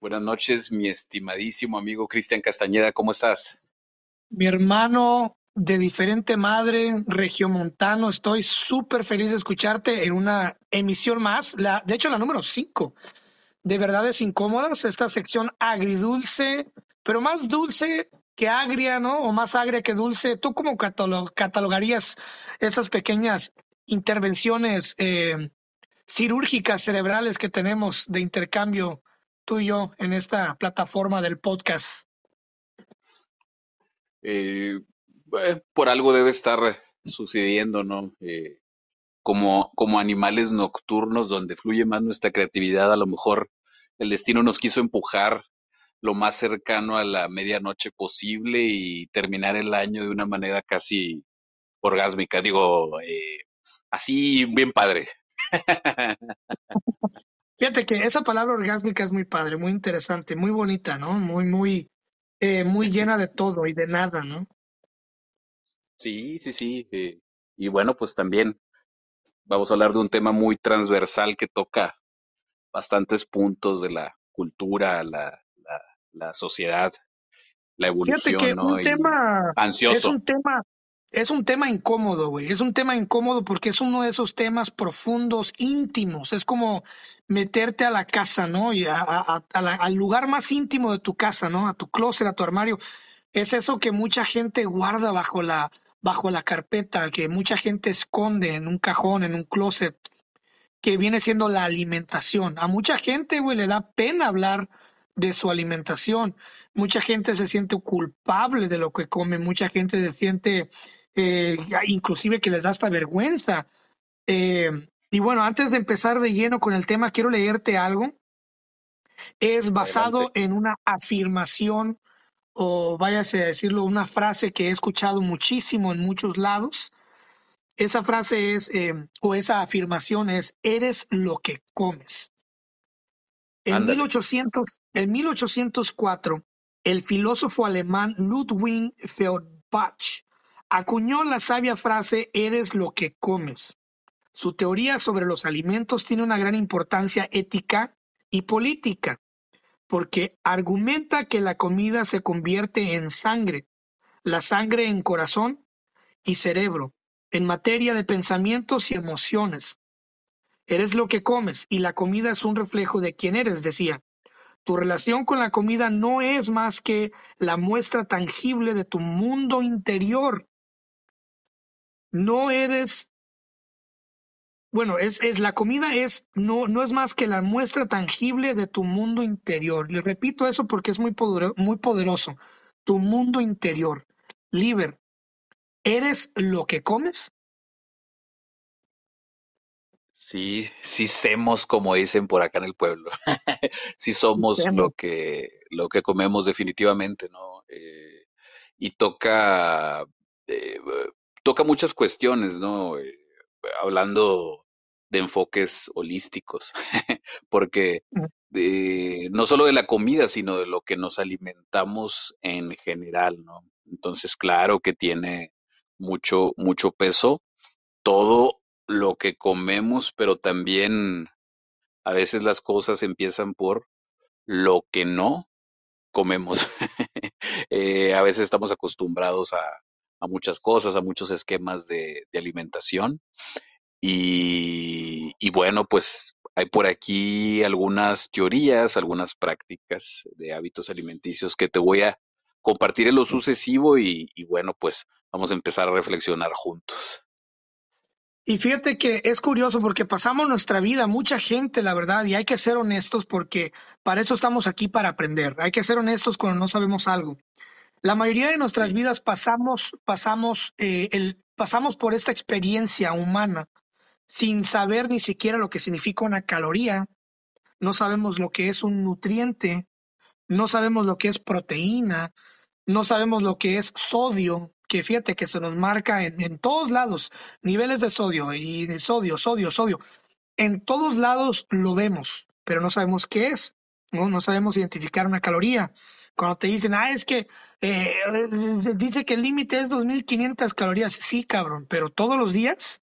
Buenas noches, mi estimadísimo amigo Cristian Castañeda, ¿cómo estás? Mi hermano de diferente madre, regiomontano, estoy súper feliz de escucharte en una emisión más, la, de hecho la número 5 de Verdades Incómodas, esta sección agridulce, pero más dulce que agria, ¿no? O más agria que dulce. ¿Tú cómo catalogarías esas pequeñas intervenciones eh, cirúrgicas cerebrales que tenemos de intercambio tú y yo en esta plataforma del podcast? Eh, por algo debe estar sucediendo, ¿no? Eh, como, como animales nocturnos donde fluye más nuestra creatividad, a lo mejor el destino nos quiso empujar lo más cercano a la medianoche posible y terminar el año de una manera casi orgásmica, digo, eh, así bien padre. Fíjate que esa palabra orgásmica es muy padre, muy interesante, muy bonita, ¿no? Muy, muy, eh, muy llena de todo y de nada, ¿no? Sí, sí, sí. Eh, y bueno, pues también vamos a hablar de un tema muy transversal que toca bastantes puntos de la cultura, la, la, sociedad, la evolución, Fíjate que ¿no? Un tema, ansioso. Es un tema es un tema incómodo, güey. Es un tema incómodo porque es uno de esos temas profundos, íntimos. Es como meterte a la casa, ¿no? Y al lugar más íntimo de tu casa, ¿no? A tu closet, a tu armario. Es eso que mucha gente guarda bajo la, bajo la carpeta, que mucha gente esconde en un cajón, en un closet, que viene siendo la alimentación. A mucha gente, güey, le da pena hablar de su alimentación. Mucha gente se siente culpable de lo que come. Mucha gente se siente eh, inclusive que les da hasta vergüenza. Eh, y bueno, antes de empezar de lleno con el tema, quiero leerte algo. Es basado en una afirmación, o váyase a decirlo, una frase que he escuchado muchísimo en muchos lados. Esa frase es, eh, o esa afirmación es, eres lo que comes. En, 1800, en 1804, el filósofo alemán Ludwig Feuerbach acuñó la sabia frase eres lo que comes. Su teoría sobre los alimentos tiene una gran importancia ética y política, porque argumenta que la comida se convierte en sangre, la sangre en corazón y cerebro, en materia de pensamientos y emociones. Eres lo que comes y la comida es un reflejo de quién eres, decía. Tu relación con la comida no es más que la muestra tangible de tu mundo interior no eres, bueno, es, es la comida es, no, no es más que la muestra tangible de tu mundo interior. Le repito eso porque es muy, poderoso, muy poderoso. Tu mundo interior. Liber, ¿eres lo que comes? Sí, sí semos, como dicen por acá en el pueblo. sí somos lo que, lo que comemos definitivamente, ¿no? Eh, y toca eh, toca muchas cuestiones, ¿no? Eh, hablando de enfoques holísticos, porque no solo de la comida, sino de lo que nos alimentamos en general, ¿no? Entonces, claro que tiene mucho, mucho peso todo lo que comemos, pero también a veces las cosas empiezan por lo que no comemos. Eh, a veces estamos acostumbrados a, a muchas cosas, a muchos esquemas de, alimentación. Y, bueno, pues hay por aquí algunas teorías, algunas prácticas de hábitos alimenticios que te voy a compartir en lo sucesivo y, bueno, pues vamos a empezar a reflexionar juntos. Y fíjate que es curioso porque pasamos nuestra vida, mucha gente, la verdad, y hay que ser honestos porque para eso estamos aquí, para aprender. Hay que ser honestos cuando no sabemos algo. La mayoría de nuestras vidas pasamos, pasamos, eh, el, pasamos por esta experiencia humana sin saber ni siquiera lo que significa una caloría, no sabemos lo que es un nutriente, no sabemos lo que es proteína, no sabemos lo que es sodio, que fíjate que se nos marca en, en todos lados, niveles de sodio y de sodio, sodio, sodio. En todos lados lo vemos, pero no sabemos qué es, no, no sabemos identificar una caloría. Cuando te dicen, ah, es que eh, dice que el límite es 2500 calorías. Sí, cabrón, pero todos los días.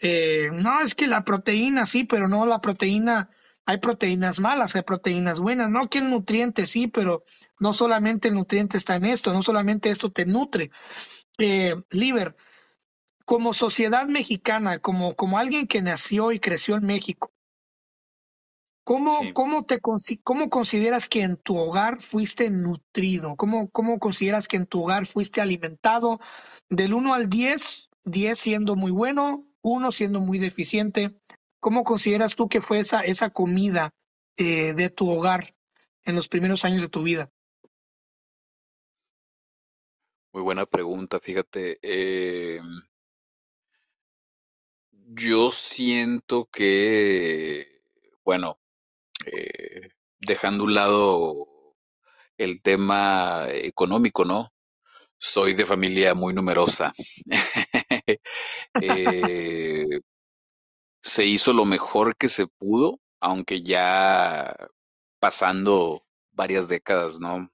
Eh, no, es que la proteína, sí, pero no la proteína hay proteínas malas, hay proteínas buenas, no que el nutriente sí, pero no solamente el nutriente está en esto, no solamente esto te nutre. Eh, Liber, como sociedad mexicana, como, como alguien que nació y creció en México, ¿Cómo, cómo, te, ¿Cómo consideras que en tu hogar fuiste nutrido? ¿Cómo, ¿Cómo consideras que en tu hogar fuiste alimentado del 1 al 10? 10 siendo muy bueno, 1 siendo muy deficiente. ¿Cómo consideras tú que fue esa, esa comida eh, de tu hogar en los primeros años de tu vida? Muy buena pregunta, fíjate. Eh, yo siento que, bueno, eh, dejando un lado el tema económico, ¿no? Soy de familia muy numerosa. Eh, se hizo lo mejor que se pudo, aunque ya pasando varias décadas, ¿no?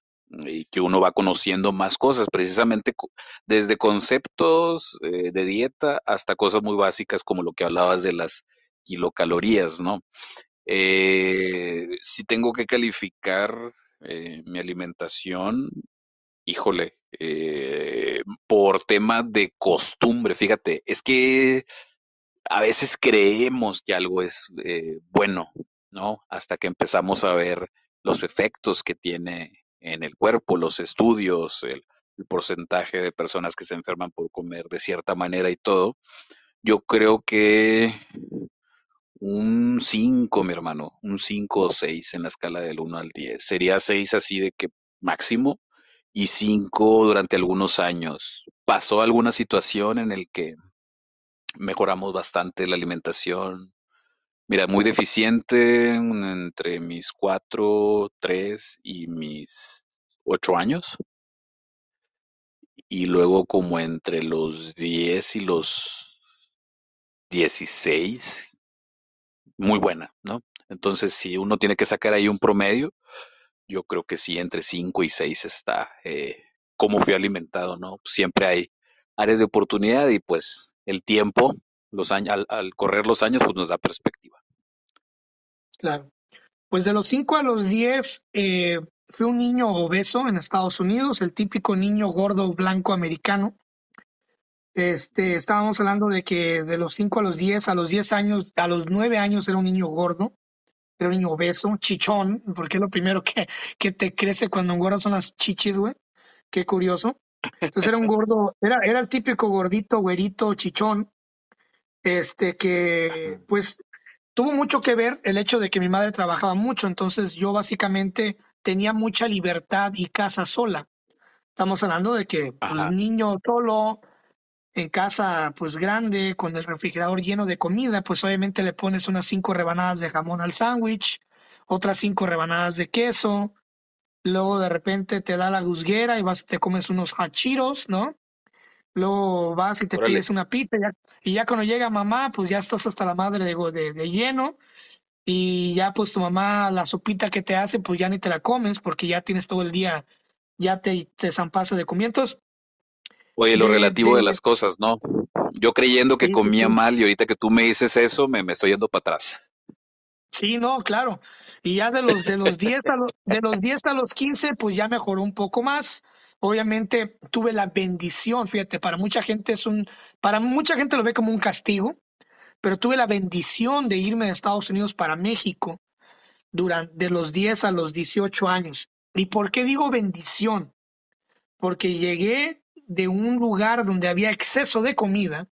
Y que uno va conociendo más cosas, precisamente desde conceptos eh, de dieta hasta cosas muy básicas como lo que hablabas de las kilocalorías, ¿no? Eh, si tengo que calificar eh, mi alimentación, híjole, eh, por tema de costumbre, fíjate, es que a veces creemos que algo es eh, bueno, ¿no? Hasta que empezamos a ver los efectos que tiene en el cuerpo, los estudios, el, el porcentaje de personas que se enferman por comer de cierta manera y todo. Yo creo que un 5, mi hermano, un 5 o 6 en la escala del 1 al 10. Sería 6 así de que máximo y 5 durante algunos años. Pasó alguna situación en el que mejoramos bastante la alimentación. Mira, muy deficiente entre mis 4, 3 y mis 8 años. Y luego como entre los 10 y los 16, muy buena, ¿no? Entonces, si uno tiene que sacar ahí un promedio, yo creo que sí, entre 5 y 6 está eh, cómo fui alimentado, ¿no? Siempre hay áreas de oportunidad y pues el tiempo, los años, al, correr los años, pues nos da perspectiva. Claro. Pues de los 5 a los 10, eh, fui un niño obeso en Estados Unidos, el típico niño gordo blanco americano. Este, estábamos hablando de que de los 5 a los 10, a los 10 años, a los 9 años era un niño gordo, era un niño obeso, chichón, porque es lo primero que, que te crece cuando engordas son las chichis, güey. Qué curioso. Entonces era un gordo, era, era el típico gordito, güerito, chichón, este que pues tuvo mucho que ver el hecho de que mi madre trabajaba mucho, entonces yo básicamente tenía mucha libertad y casa sola. Estamos hablando de que pues niño solo, en casa pues grande, con el refrigerador lleno de comida, pues obviamente le pones unas cinco rebanadas de jamón al sándwich, otras cinco rebanadas de queso, luego de repente te da la guzguera y vas y te comes unos hachiros, ¿no? Luego vas y te pides una pita y ya cuando llega mamá, pues ya estás hasta la madre de, de, de, lleno y ya pues tu mamá la sopita que te hace, pues ya ni te la comes porque ya tienes todo el día, ya te, te zampaste de comientos. Oye, lo relativo de, las cosas, ¿no? Yo creyendo que comía mal y ahorita que tú me dices eso, me, me estoy yendo para atrás. Sí, no, claro. Y ya de los de los 10 a los de los 10 a los 15 pues ya mejoró un poco más. Obviamente tuve la bendición, fíjate, para mucha gente es un para mucha gente lo ve como un castigo, pero tuve la bendición de irme de Estados Unidos para México durante de los 10 a los 18 años. ¿Y por qué digo bendición? Porque llegué de un lugar donde había exceso de comida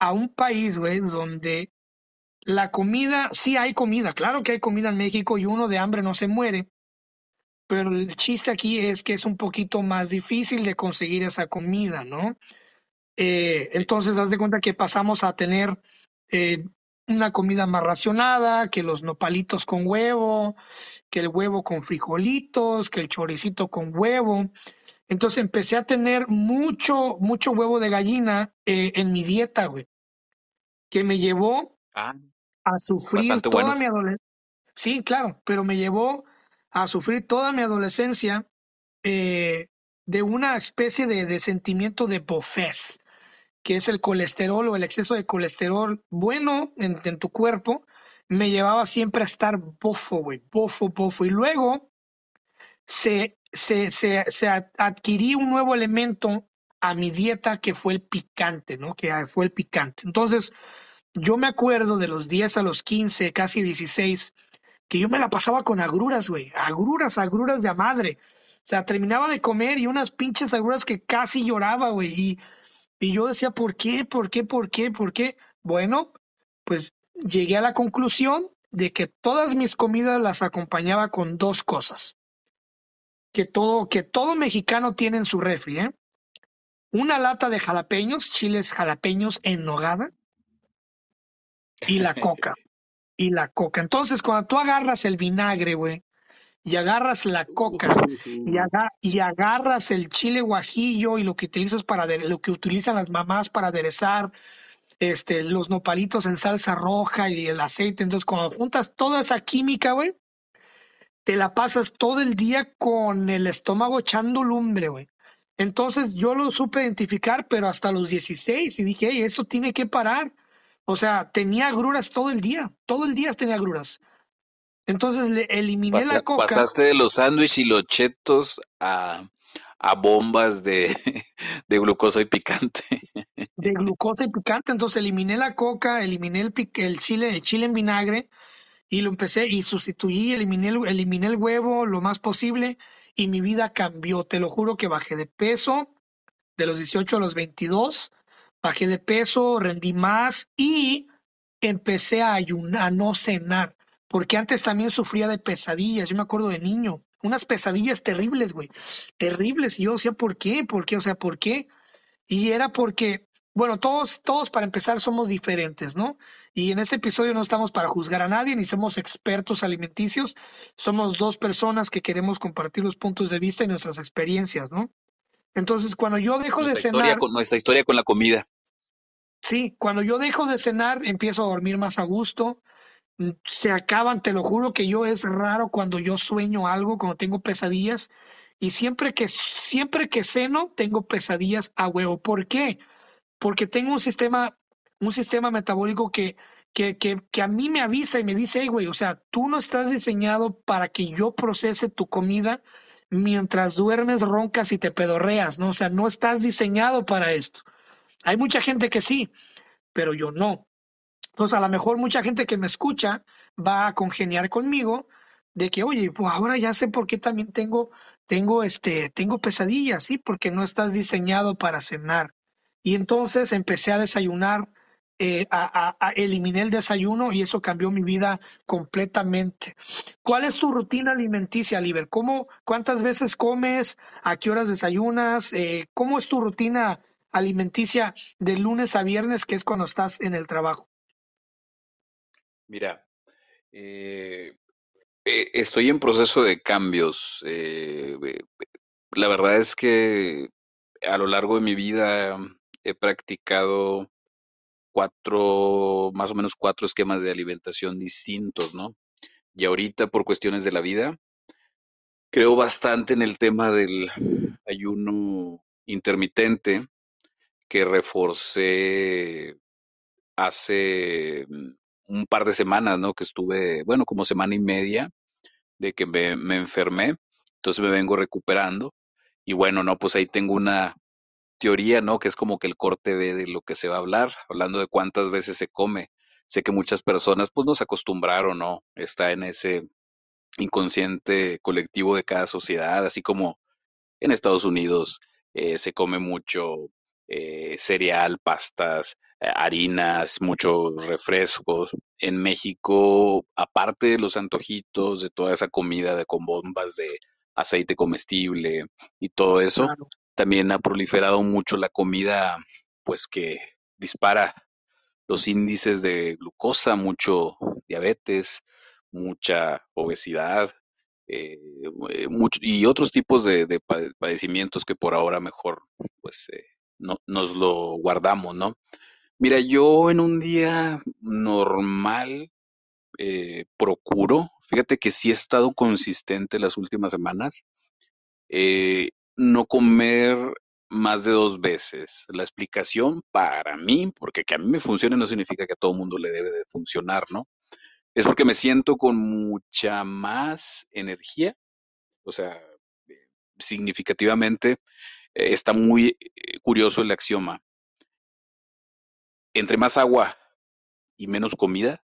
a un país, güey, donde la comida, sí hay comida, claro que hay comida en México y uno de hambre no se muere, pero el chiste aquí es que es un poquito más difícil de conseguir esa comida, ¿no? Eh, entonces, haz de cuenta que pasamos a tener eh, una comida más racionada, que los nopalitos con huevo, que el huevo con frijolitos, que el choricito con huevo. Entonces empecé a tener mucho, mucho huevo de gallina eh, en mi dieta, güey. Que me llevó ah, a sufrir toda mi adolescencia. Sí, claro, pero me llevó a sufrir toda mi adolescencia eh, de una especie de, de sentimiento de bofés, que es el colesterol o el exceso de colesterol bueno en, en tu cuerpo, me llevaba siempre a estar bofo, güey, bofo, bofo. Y luego se, se, se, se adquirí un nuevo elemento a mi dieta que fue el picante, ¿no? Que fue el picante. Entonces, yo me acuerdo de los 10 a los 15, casi 16, que yo me la pasaba con agruras, güey, agruras, agruras de madre. O sea, terminaba de comer y unas pinches agruras que casi lloraba, güey. Y, y yo decía, ¿por qué? ¿Por qué? ¿Por qué? ¿Por qué? Bueno, pues llegué a la conclusión de que todas mis comidas las acompañaba con dos cosas. Que todo, que todo mexicano tiene en su refri, ¿eh? Una lata de jalapeños, chiles jalapeños en nogada y la coca. y la coca. Entonces, cuando tú agarras el vinagre, güey, y agarras la coca, y, y, agarras el chile guajillo y lo que utilizas para lo que utilizan las mamás para aderezar este, los nopalitos en salsa roja y el aceite. Entonces, cuando juntas toda esa química, güey, te la pasas todo el día con el estómago echando lumbre, güey. Entonces yo lo supe identificar, pero hasta los 16 y dije, hey, esto tiene que parar. O sea, tenía agruras todo el día, todo el día tenía agruras. Entonces le eliminé la coca. Pasaste de los sándwiches y los chetos a, a bombas de, de, glucosa y picante. De glucosa y picante. Entonces eliminé la coca, eliminé el, el, chile, el chile en vinagre y lo empecé y sustituí, eliminé el, eliminé el huevo lo más posible y mi vida cambió. Te lo juro que bajé de peso de los 18 a los 22 bajé de peso, rendí más y empecé a ayunar, a no cenar, porque antes también sufría de pesadillas, yo me acuerdo de niño, unas pesadillas terribles, güey, terribles, y yo decía, ¿por qué? ¿Por qué? O sea, ¿por qué? Y era porque, bueno, todos, todos para empezar somos diferentes, ¿no? Y en este episodio no estamos para juzgar a nadie, ni somos expertos alimenticios, somos dos personas que queremos compartir los puntos de vista y nuestras experiencias, ¿no? Entonces, cuando yo dejo de cenar. Con, nuestra historia con la comida. Sí, cuando yo dejo de cenar, empiezo a dormir más a gusto. Mm, se acaban, te lo juro que yo es raro cuando yo sueño algo, cuando tengo pesadillas. Y siempre que, siempre que ceno, tengo pesadillas a huevo. ¿Por qué? Porque tengo un sistema, un sistema metabólico que, que, que, que a mí me avisa y me dice, hey, güey, o sea, tú no estás diseñado para que yo procese tu comida mientras duermes, roncas y te pedorreas, ¿no? O sea, no estás diseñado para esto. Hay mucha gente que sí, pero yo no. Entonces, a lo mejor mucha gente que me escucha va a congeniar conmigo de que, oye, pues ahora ya sé por qué también tengo, tengo, este, tengo pesadillas, ¿sí? Porque no estás diseñado para cenar. Y entonces empecé a desayunar eh, a, eliminé el desayuno y eso cambió mi vida completamente. ¿Cuál es tu rutina alimenticia, Liber? ¿Cómo, ¿Cuántas veces comes? ¿A qué horas desayunas? Eh, ¿Cómo es tu rutina alimenticia de lunes a viernes, que es cuando estás en el trabajo? Mira, eh, estoy en proceso de cambios. la verdad es que a lo largo de mi vida he practicado cuatro, más o menos cuatro esquemas de alimentación distintos, ¿no? Y ahorita por cuestiones de la vida, creo bastante en el tema del ayuno intermitente que reforcé hace un par de semanas, ¿no? Que estuve, bueno, como semana y media de que me, me enfermé, entonces me vengo recuperando y bueno, no, pues ahí tengo una teoría, ¿no? Que es como que el corte ve de lo que se va a hablar, hablando de cuántas veces se come. Sé que muchas personas pues no se acostumbraron, ¿no? Está en ese inconsciente colectivo de cada sociedad, así como en Estados Unidos eh, se come mucho eh, cereal, pastas, eh, harinas, muchos refrescos. En México, aparte de los antojitos, de toda esa comida de con bombas de aceite comestible y todo eso, también ha proliferado mucho la comida, pues que dispara los índices de glucosa, mucho diabetes, mucha obesidad eh, y otros tipos de, padecimientos que por ahora mejor pues eh, no, nos lo guardamos, ¿no? Mira, yo en un día normal eh, procuro, fíjate que sí he estado consistente las últimas semanas, eh, no comer más de dos veces. La explicación para mí, porque que a mí me funcione no significa que a todo mundo le debe de funcionar, ¿no? es porque me siento con mucha más energía, o sea, significativamente eh, está muy eh, curioso el axioma. Entre más agua y menos comida,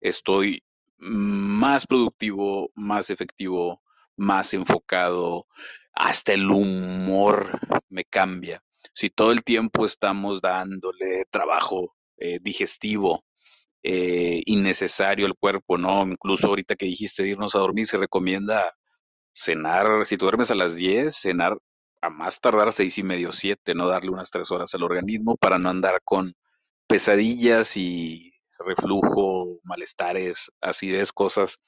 estoy más productivo, más efectivo, más enfocado, hasta el humor me cambia. Si todo el tiempo estamos dándole trabajo eh, digestivo eh, innecesario al cuerpo, ¿no? Incluso ahorita que dijiste irnos a dormir, se recomienda cenar, si duermes a las 10, cenar a más tardar seis y medio, siete, no darle unas tres horas al organismo para no andar con pesadillas y reflujo, malestares, acidez, cosas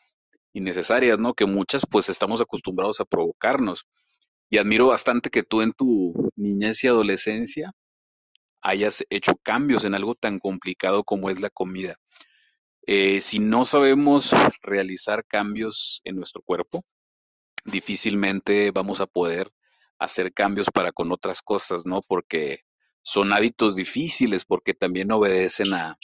innecesarias, ¿no? Que muchas pues estamos acostumbrados a provocarnos. Y admiro bastante que tú en tu niñez y adolescencia hayas hecho cambios en algo tan complicado como es la comida. Eh, si no sabemos realizar cambios en nuestro cuerpo, difícilmente vamos a poder hacer cambios para con otras cosas, ¿no? Porque son hábitos difíciles, porque también obedecen a,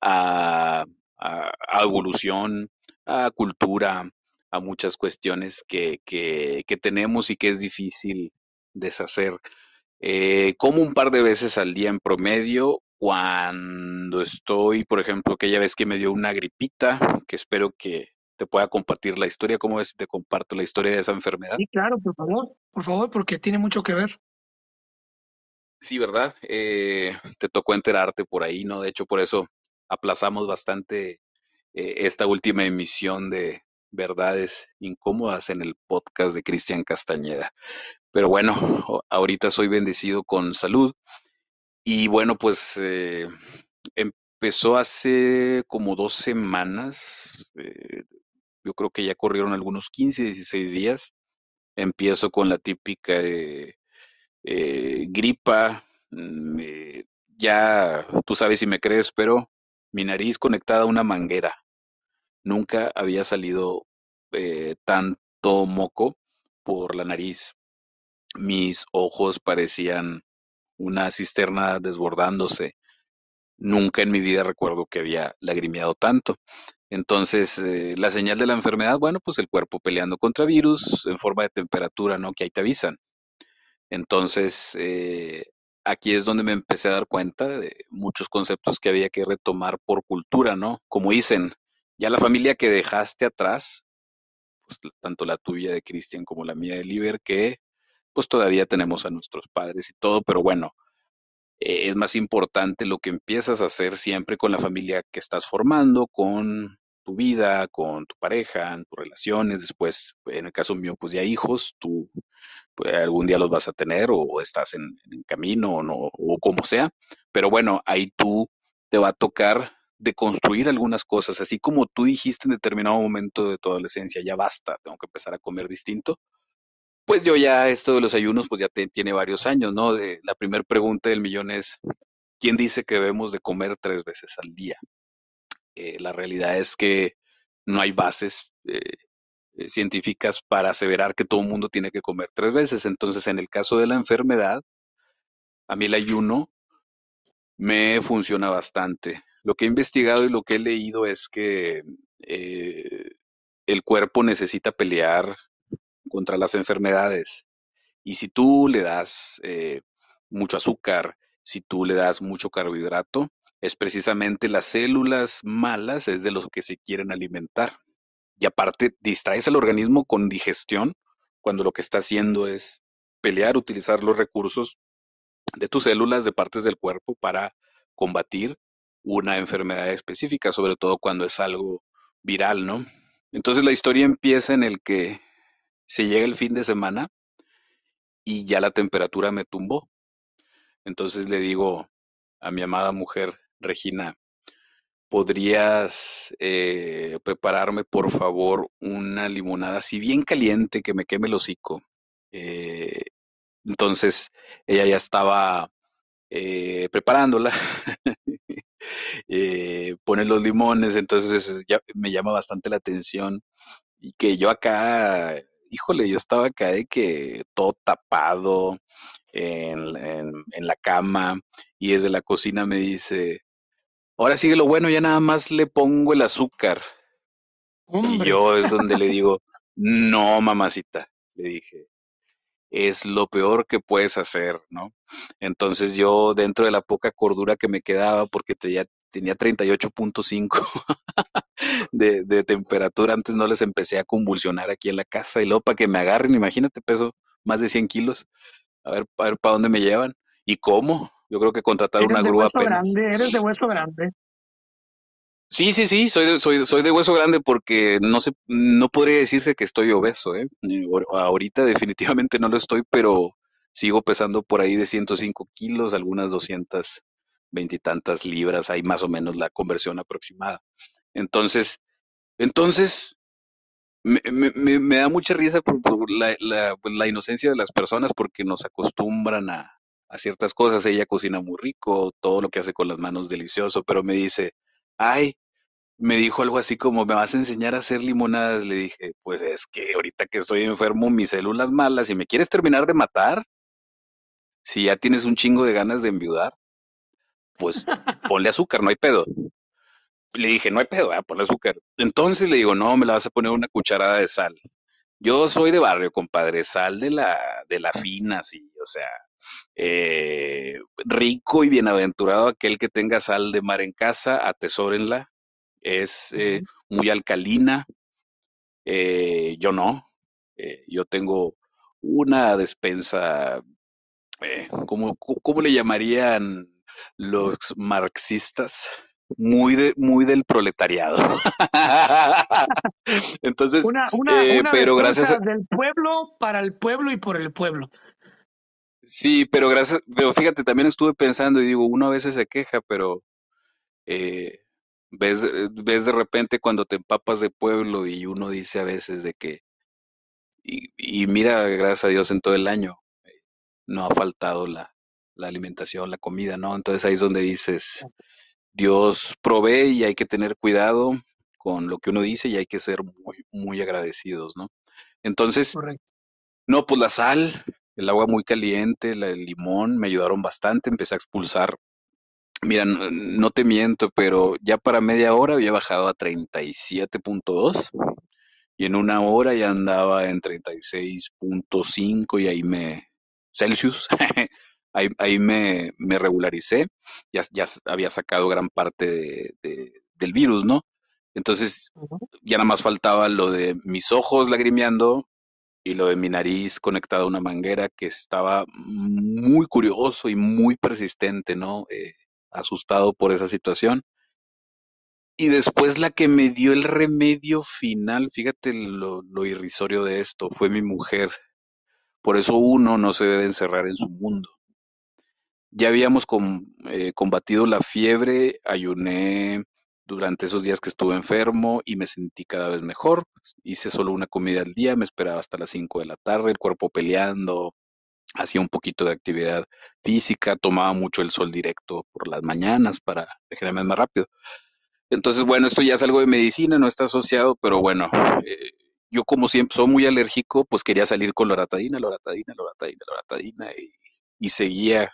a, a, evolución, a cultura, a muchas cuestiones que, que, que tenemos y que es difícil deshacer. Eh, como un par de veces al día en promedio cuando estoy, por ejemplo, aquella vez que me dio una gripita, que espero que te pueda compartir la historia. ¿Cómo ves si te comparto la historia de esa enfermedad? Sí, claro, por favor, por favor, porque tiene mucho que ver. Sí, ¿verdad? Eh, te tocó enterarte por ahí, ¿no? De hecho, por eso aplazamos bastante eh, esta última emisión de Verdades Incómodas en el podcast de Cristian Castañeda. Pero bueno, ahorita soy bendecido con salud y bueno, pues eh, empezó hace como dos semanas, eh, yo creo que ya corrieron algunos 15, 16 días. Empiezo con la típica gripa, mm, ya tú sabes si me crees, pero mi nariz conectada a una manguera. Nunca había salido eh, tanto moco por la nariz. Mis ojos parecían una cisterna desbordándose. Nunca en mi vida recuerdo que había lagrimeado tanto. Entonces, eh, la señal de la enfermedad, bueno, pues el cuerpo peleando contra virus en forma de temperatura, ¿no? Que ahí te avisan. Entonces, eh, aquí es donde me empecé a dar cuenta de muchos conceptos que había que retomar por cultura, ¿no? Como dicen, ya la familia que dejaste atrás, pues tanto la tuya de Cristian como la mía de Liber, que pues todavía tenemos a nuestros padres y todo, pero bueno, eh, es más importante lo que empiezas a hacer siempre con la familia que estás formando, con tu vida, con tu pareja, en tus relaciones, después, en el caso mío, pues ya hijos, tú pues, algún día los vas a tener o estás en, en camino o no, o como sea, pero bueno, ahí tú te va a tocar de construir algunas cosas, así como tú dijiste en determinado momento de tu adolescencia, ya basta, tengo que empezar a comer distinto. Pues yo ya esto de los ayunos, pues ya tiene varios años, ¿no? La primera pregunta del millón es, ¿quién dice que debemos de comer tres veces al día? Eh, la realidad es que no hay bases eh, eh, científicas para aseverar que todo el mundo tiene que comer tres veces. Entonces, en el caso de la enfermedad, a mí el ayuno me funciona bastante. Lo que he investigado y lo que he leído es que eh, el cuerpo necesita pelear contra las enfermedades. Y si tú le das eh, mucho azúcar, si tú le das mucho carbohidrato, es precisamente las células malas, es de los que se quieren alimentar. Y aparte, distraes al organismo con digestión cuando lo que está haciendo es pelear, utilizar los recursos de tus células, de partes del cuerpo para combatir una enfermedad específica, sobre todo cuando es algo viral, ¿no? Entonces la historia empieza en el que se llega el fin de semana y ya la temperatura me tumbó. Entonces le digo a mi amada mujer, Regina, ¿podrías eh, prepararme por favor una limonada así bien caliente que me queme el hocico? Eh, entonces ella ya estaba eh, preparándola, eh, pone los limones, entonces ya me llama bastante la atención y que yo acá, híjole, yo estaba acá de que todo tapado en, en, en la cama y desde la cocina me dice, ahora sigue lo bueno, ya nada más le pongo el azúcar. Y yo es donde le digo, no, mamacita, le dije, es lo peor que puedes hacer, ¿no? Entonces yo, dentro de la poca cordura que me quedaba, porque te, ya tenía 38.5 de, de temperatura, antes no les empecé a convulsionar aquí en la casa y luego para que me agarren, imagínate, peso más de 100 kilos, a ver, a ver para dónde me llevan y cómo. Yo creo que contratar eres una de grúa hueso apenas. grande, eres de hueso grande. Sí, sí, sí, soy de, soy, soy de hueso grande porque no se, no podría decirse que estoy obeso, ¿eh? Ahorita definitivamente no lo estoy, pero sigo pesando por ahí de 105 kilos, algunas 220 y tantas libras, ahí más o menos la conversión aproximada. Entonces, entonces, me, me- me- da mucha risa por, la, la- la inocencia de las personas porque nos acostumbran a, a ciertas cosas. Ella cocina muy rico, todo lo que hace con las manos delicioso, pero me dice, ay, me dijo algo así como, ¿me vas a enseñar a hacer limonadas? Le dije, pues es que ahorita que estoy enfermo, mis células malas, si me quieres terminar de matar, si ya tienes un chingo de ganas de enviudar, pues ponle azúcar, no hay pedo. Le dije, no hay pedo, ah, ponle azúcar. Entonces le digo, no, me la vas a poner una cucharada de sal. Yo soy de barrio, compadre, sal de la, de la fina, sí, o sea, eh, rico y bienaventurado aquel que tenga sal de mar en casa, atesórenla, es eh, muy alcalina, Eh, yo no. Eh, yo tengo una despensa, eh, ¿cómo, le llamarían los marxistas? Muy de, muy del proletariado. Entonces, Una, una, una pero gracias, del pueblo para el pueblo y por el pueblo. sí, pero gracias, pero fíjate, también estuve pensando y digo, uno a veces se queja, pero eh, ves, ves de repente cuando te empapas de pueblo y uno dice a veces de que, y, y mira, gracias a Dios en todo el año. no ha faltado la, la alimentación, la comida, ¿no? Entonces ahí es donde dices, Dios provee y hay que tener cuidado con lo que uno dice y hay que ser muy, muy agradecidos, ¿no? Entonces, Correcto. no, pues la sal, el agua muy caliente, la- el limón me ayudaron bastante, empecé a expulsar. Mira, no, no te miento, pero ya para media hora había bajado a 37.2 y en una hora ya andaba en 36.5 y ahí me Celsius, ahí, ahí me, me regularicé, ya, ya había sacado gran parte de, de, del virus, ¿no? Entonces ya nada más faltaba lo de mis ojos lagrimeando y lo de mi nariz conectada a una manguera que estaba muy curioso y muy persistente, ¿no? Eh, asustado por esa situación. Y después la que me dio el remedio final, fíjate lo, irrisorio de esto, fue mi mujer. Por eso uno no se debe encerrar en su mundo. Ya habíamos eh, combatido la fiebre, ayuné durante esos días que estuve enfermo y me sentí cada vez mejor. Hice solo una comida al día, me esperaba hasta las 5 de la tarde, el cuerpo peleando, hacía un poquito de actividad física, tomaba mucho el sol directo por las mañanas para regenerarme más rápido. Entonces, bueno, esto ya es algo de medicina, no está asociado, pero bueno, eh, yo como siempre soy muy alérgico, pues quería salir con loratadina, loratadina, loratadina, loratadina y, y seguía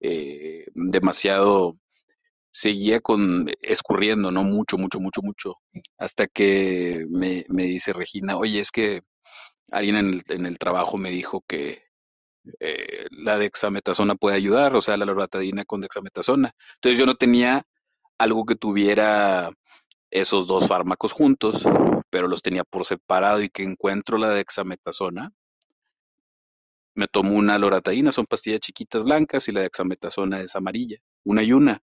eh, demasiado, seguía con escurriendo, ¿no? Mucho, mucho, mucho, mucho, hasta que me, me dice Regina, oye, es que alguien en el, en el trabajo me dijo que eh, la dexametasona puede ayudar, o sea, la loratadina con dexametasona. Entonces yo no tenía algo que tuviera esos dos fármacos juntos, pero los tenía por separado y que encuentro la dexametasona, me tomo una loratadina, son pastillas chiquitas blancas y la dexametasona es amarilla, una y una.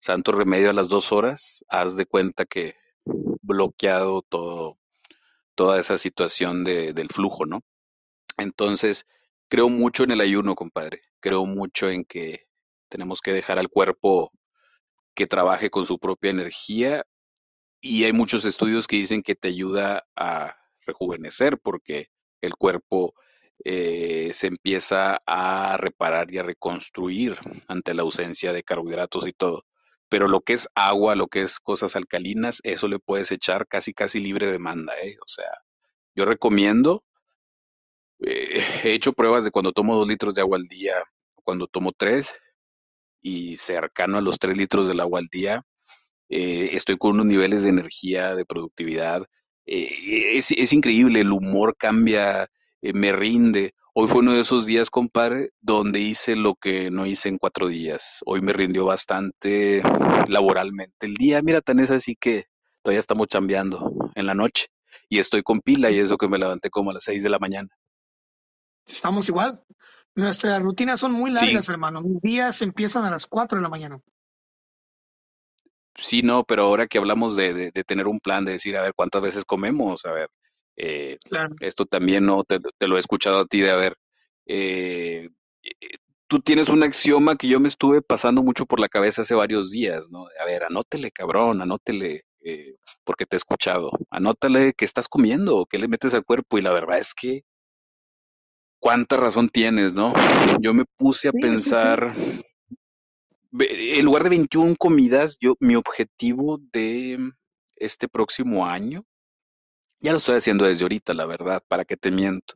Santo remedio a las dos horas, haz de cuenta que bloqueado toda esa situación de, del flujo, ¿no? Entonces, creo mucho en el ayuno, compadre. Creo mucho en que tenemos que dejar al cuerpo que trabaje con su propia energía Y hay muchos estudios que dicen que te ayuda a rejuvenecer porque el cuerpo eh, se empieza a reparar y a reconstruir ante la ausencia de carbohidratos y todo. Pero lo que es agua, lo que es cosas alcalinas, eso le puedes echar casi casi libre demanda, ¿eh? O sea, yo recomiendo, eh, he hecho pruebas de cuando tomo dos litros de agua al día, cuando tomo tres y cercano a los tres litros del agua al día, eh, estoy con unos niveles de energía, de productividad. eh, es, es increíble, el humor cambia, me rinde. Hoy fue uno de esos días, compadre, donde hice lo que no hice en cuatro días. Hoy me rindió bastante laboralmente el día. Mira, tan es así que todavía estamos chambeando en la noche y estoy con pila y eso que me levanté como a las seis de la mañana. Estamos igual. Nuestras rutinas son muy Sí, largas, hermano. Mis días empiezan a las 4 de la mañana. Sí, no, pero ahora que hablamos de, de- de tener un plan, de decir, a ver, cuántas veces comemos, a ver, eh, Claro. esto también no te, te lo he escuchado a ti de, a ver, eh, tú tienes un axioma que yo me estuve pasando mucho por la cabeza hace varios días, ¿no? A ver, anótele, cabrón, anótele, eh, porque te he escuchado, anótale qué estás comiendo, qué le metes al cuerpo, y la verdad es que cuánta razón tienes, ¿no? Yo me puse a Sí, sí, sí. pensar En lugar de 21 comidas, yo, mi objetivo de este próximo año, ya lo estoy haciendo desde ahorita, la verdad, para que te miento,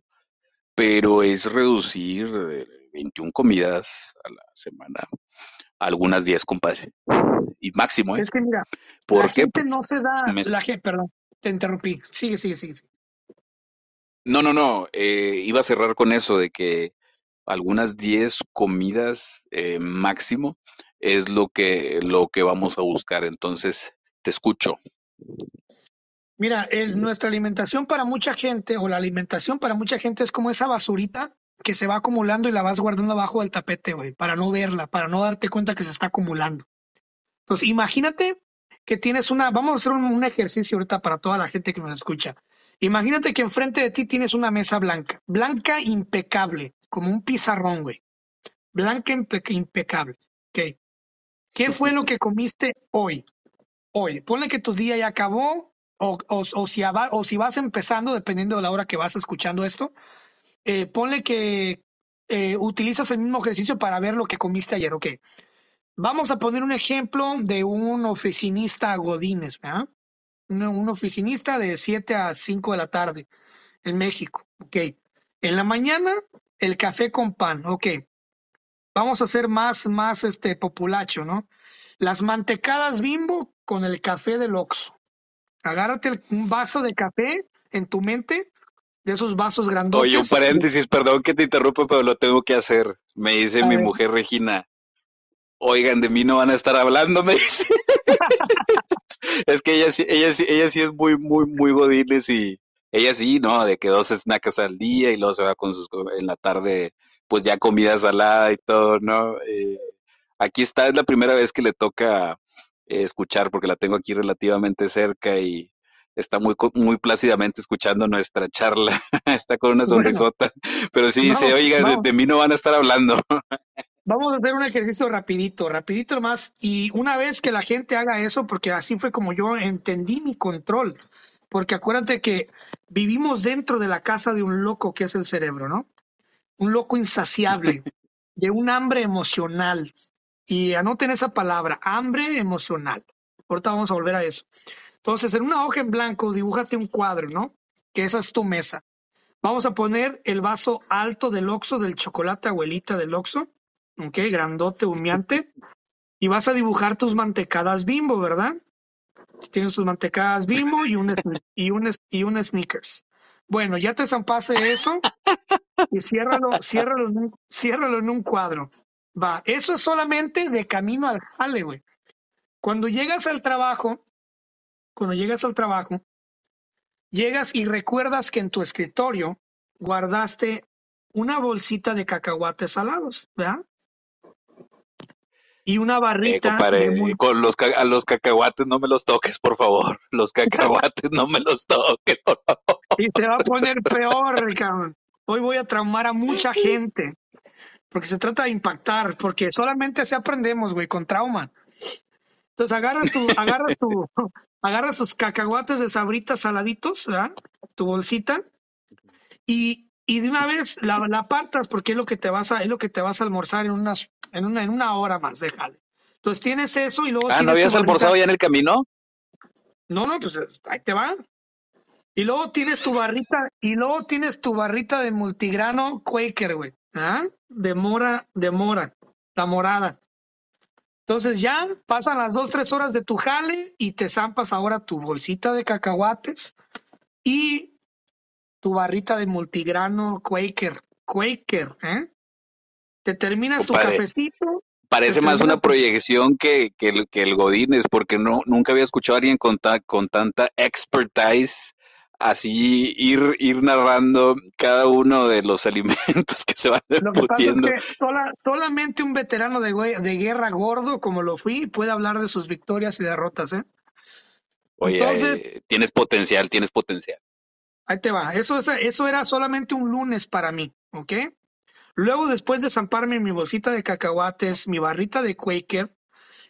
pero es reducir eh, 21 comidas a la semana, a algunas 10, compadre, y máximo, ¿eh? Es que mira, la ¿Por qué? gente no se da, Me- la gente, perdón, te interrumpí. Sigue, sigue, sigue. sigue. No, no, no, eh, iba a cerrar con eso de que algunas 10 comidas eh, máximo es lo que, lo que vamos a buscar, entonces te escucho. Mira, nuestra alimentación para mucha gente, o la alimentación para mucha gente es como esa basurita que se va acumulando y la vas guardando abajo del tapete, güey, para no verla, para no darte cuenta que se está acumulando. Entonces, imagínate que tienes una, vamos a hacer un, un ejercicio ahorita para toda la gente que nos escucha. Imagínate que enfrente de ti tienes una mesa blanca, blanca impecable, como un pizarrón, güey, blanca impe- impecable. Ok. ¿Qué fue lo que comiste hoy? Hoy. Ponle que tu día ya acabó, o, o, o si, o si vas empezando, dependiendo de la hora que vas escuchando esto, eh, ponle que eh, utilizas el mismo ejercicio para ver lo que comiste ayer. Ok. Vamos a poner un ejemplo de un oficinista Godínez, ¿verdad? Un, oficinista de 7 a 5 de la tarde en México. Ok. En la mañana, el café con pan. Ok. Vamos a hacer más, más este populacho, ¿no? Las mantecadas bimbo con el café del Oxxo. Agárrate el- un vaso de café en tu mente, de esos vasos Oye, un grandotes. paréntesis, perdón que te interrumpa, pero lo tengo que hacer. Me dice a mi ver, mujer Regina, oigan, de mí no van a estar hablando, me dice. Es que ella sí, ella sí, ella sí es muy, muy, muy godines y ella sí, ¿no? De que dos snacks al día y luego se va con sus, en la tarde, pues ya comida salada y todo, ¿no? Eh, aquí está, es la primera vez que le toca eh, escuchar porque la tengo aquí relativamente cerca y está muy, muy plácidamente escuchando nuestra charla. Está con una bueno, sonrisota, pero sí dice, vamos, oiga, de, de mí no van a estar hablando. vamos a hacer un ejercicio rapidito, rapidito más. Y una vez que la gente haga eso, porque así fue como yo entendí mi control. Porque acuérdate que vivimos dentro de la casa de un loco que es el cerebro, ¿no? Un loco insaciable, de un hambre emocional. Y anoten esa palabra, hambre emocional. Ahorita vamos a volver a eso. Entonces, en una hoja en blanco, dibújate un cuadro, ¿no? Que esa es tu mesa. Vamos a poner el vaso alto del Oxxo, del chocolate abuelita del Oxxo, ¿ok? Grandote, humeante. Y vas a dibujar tus mantecadas bimbo, ¿verdad? Tienes tus mantecadas bimbo y un, y y sneakers. Bueno, ya te zampase eso y ciérralo, ciérralo, en un, ciérralo en un cuadro. Va, eso es solamente de camino al jale, güey. Cuando llegas al trabajo, cuando llegas al trabajo, llegas y recuerdas que en tu escritorio guardaste una bolsita de cacahuates salados, ¿verdad? Y una Eh, barrita de compadre, muy... con los, a los cacahuates no me los toques, por favor. Los cacahuates no me los toques. por favor. Y se va a poner peor, cabrón. Hoy voy a traumar a mucha gente, porque se trata de impactar, porque solamente así aprendemos, güey, con trauma. Entonces agarras tu, agarras tu, agarras tus cacahuates de sabritas saladitos, ¿verdad? Tu bolsita, y, y de una vez la, la apartas porque es lo que te vas a, es lo que te vas a almorzar en unas, en una, en una hora más, déjale. Entonces tienes eso y luego Ah, ¿no habías almorzado ya en el camino? No, no, pues ahí te va. Y luego tienes tu barrita, y luego tienes tu barrita de multigrano Quaker, güey. ¿Ah? De mora, de mora, la morada. Entonces ya pasan las dos, tres horas de tu jale y te zampas ahora tu bolsita de cacahuates y tu barrita de multigrano Quaker. Quaker, ¿eh? Te terminas tu cafecito. Parece más una proyección que, que, el, que el Godínez, porque no, nunca había escuchado a alguien con, con tanta expertise así ir, ir narrando cada uno de los alimentos que se van Lo solamente un veterano de, de, guerra gordo como lo fui puede hablar de sus victorias y derrotas, ¿eh? Oye, eh, tienes potencial, tienes potencial. Ahí te va. Eso, eso era solamente un lunes para mí, ¿ok? Luego, después de zamparme mi bolsita de cacahuates, mi barrita de Quaker,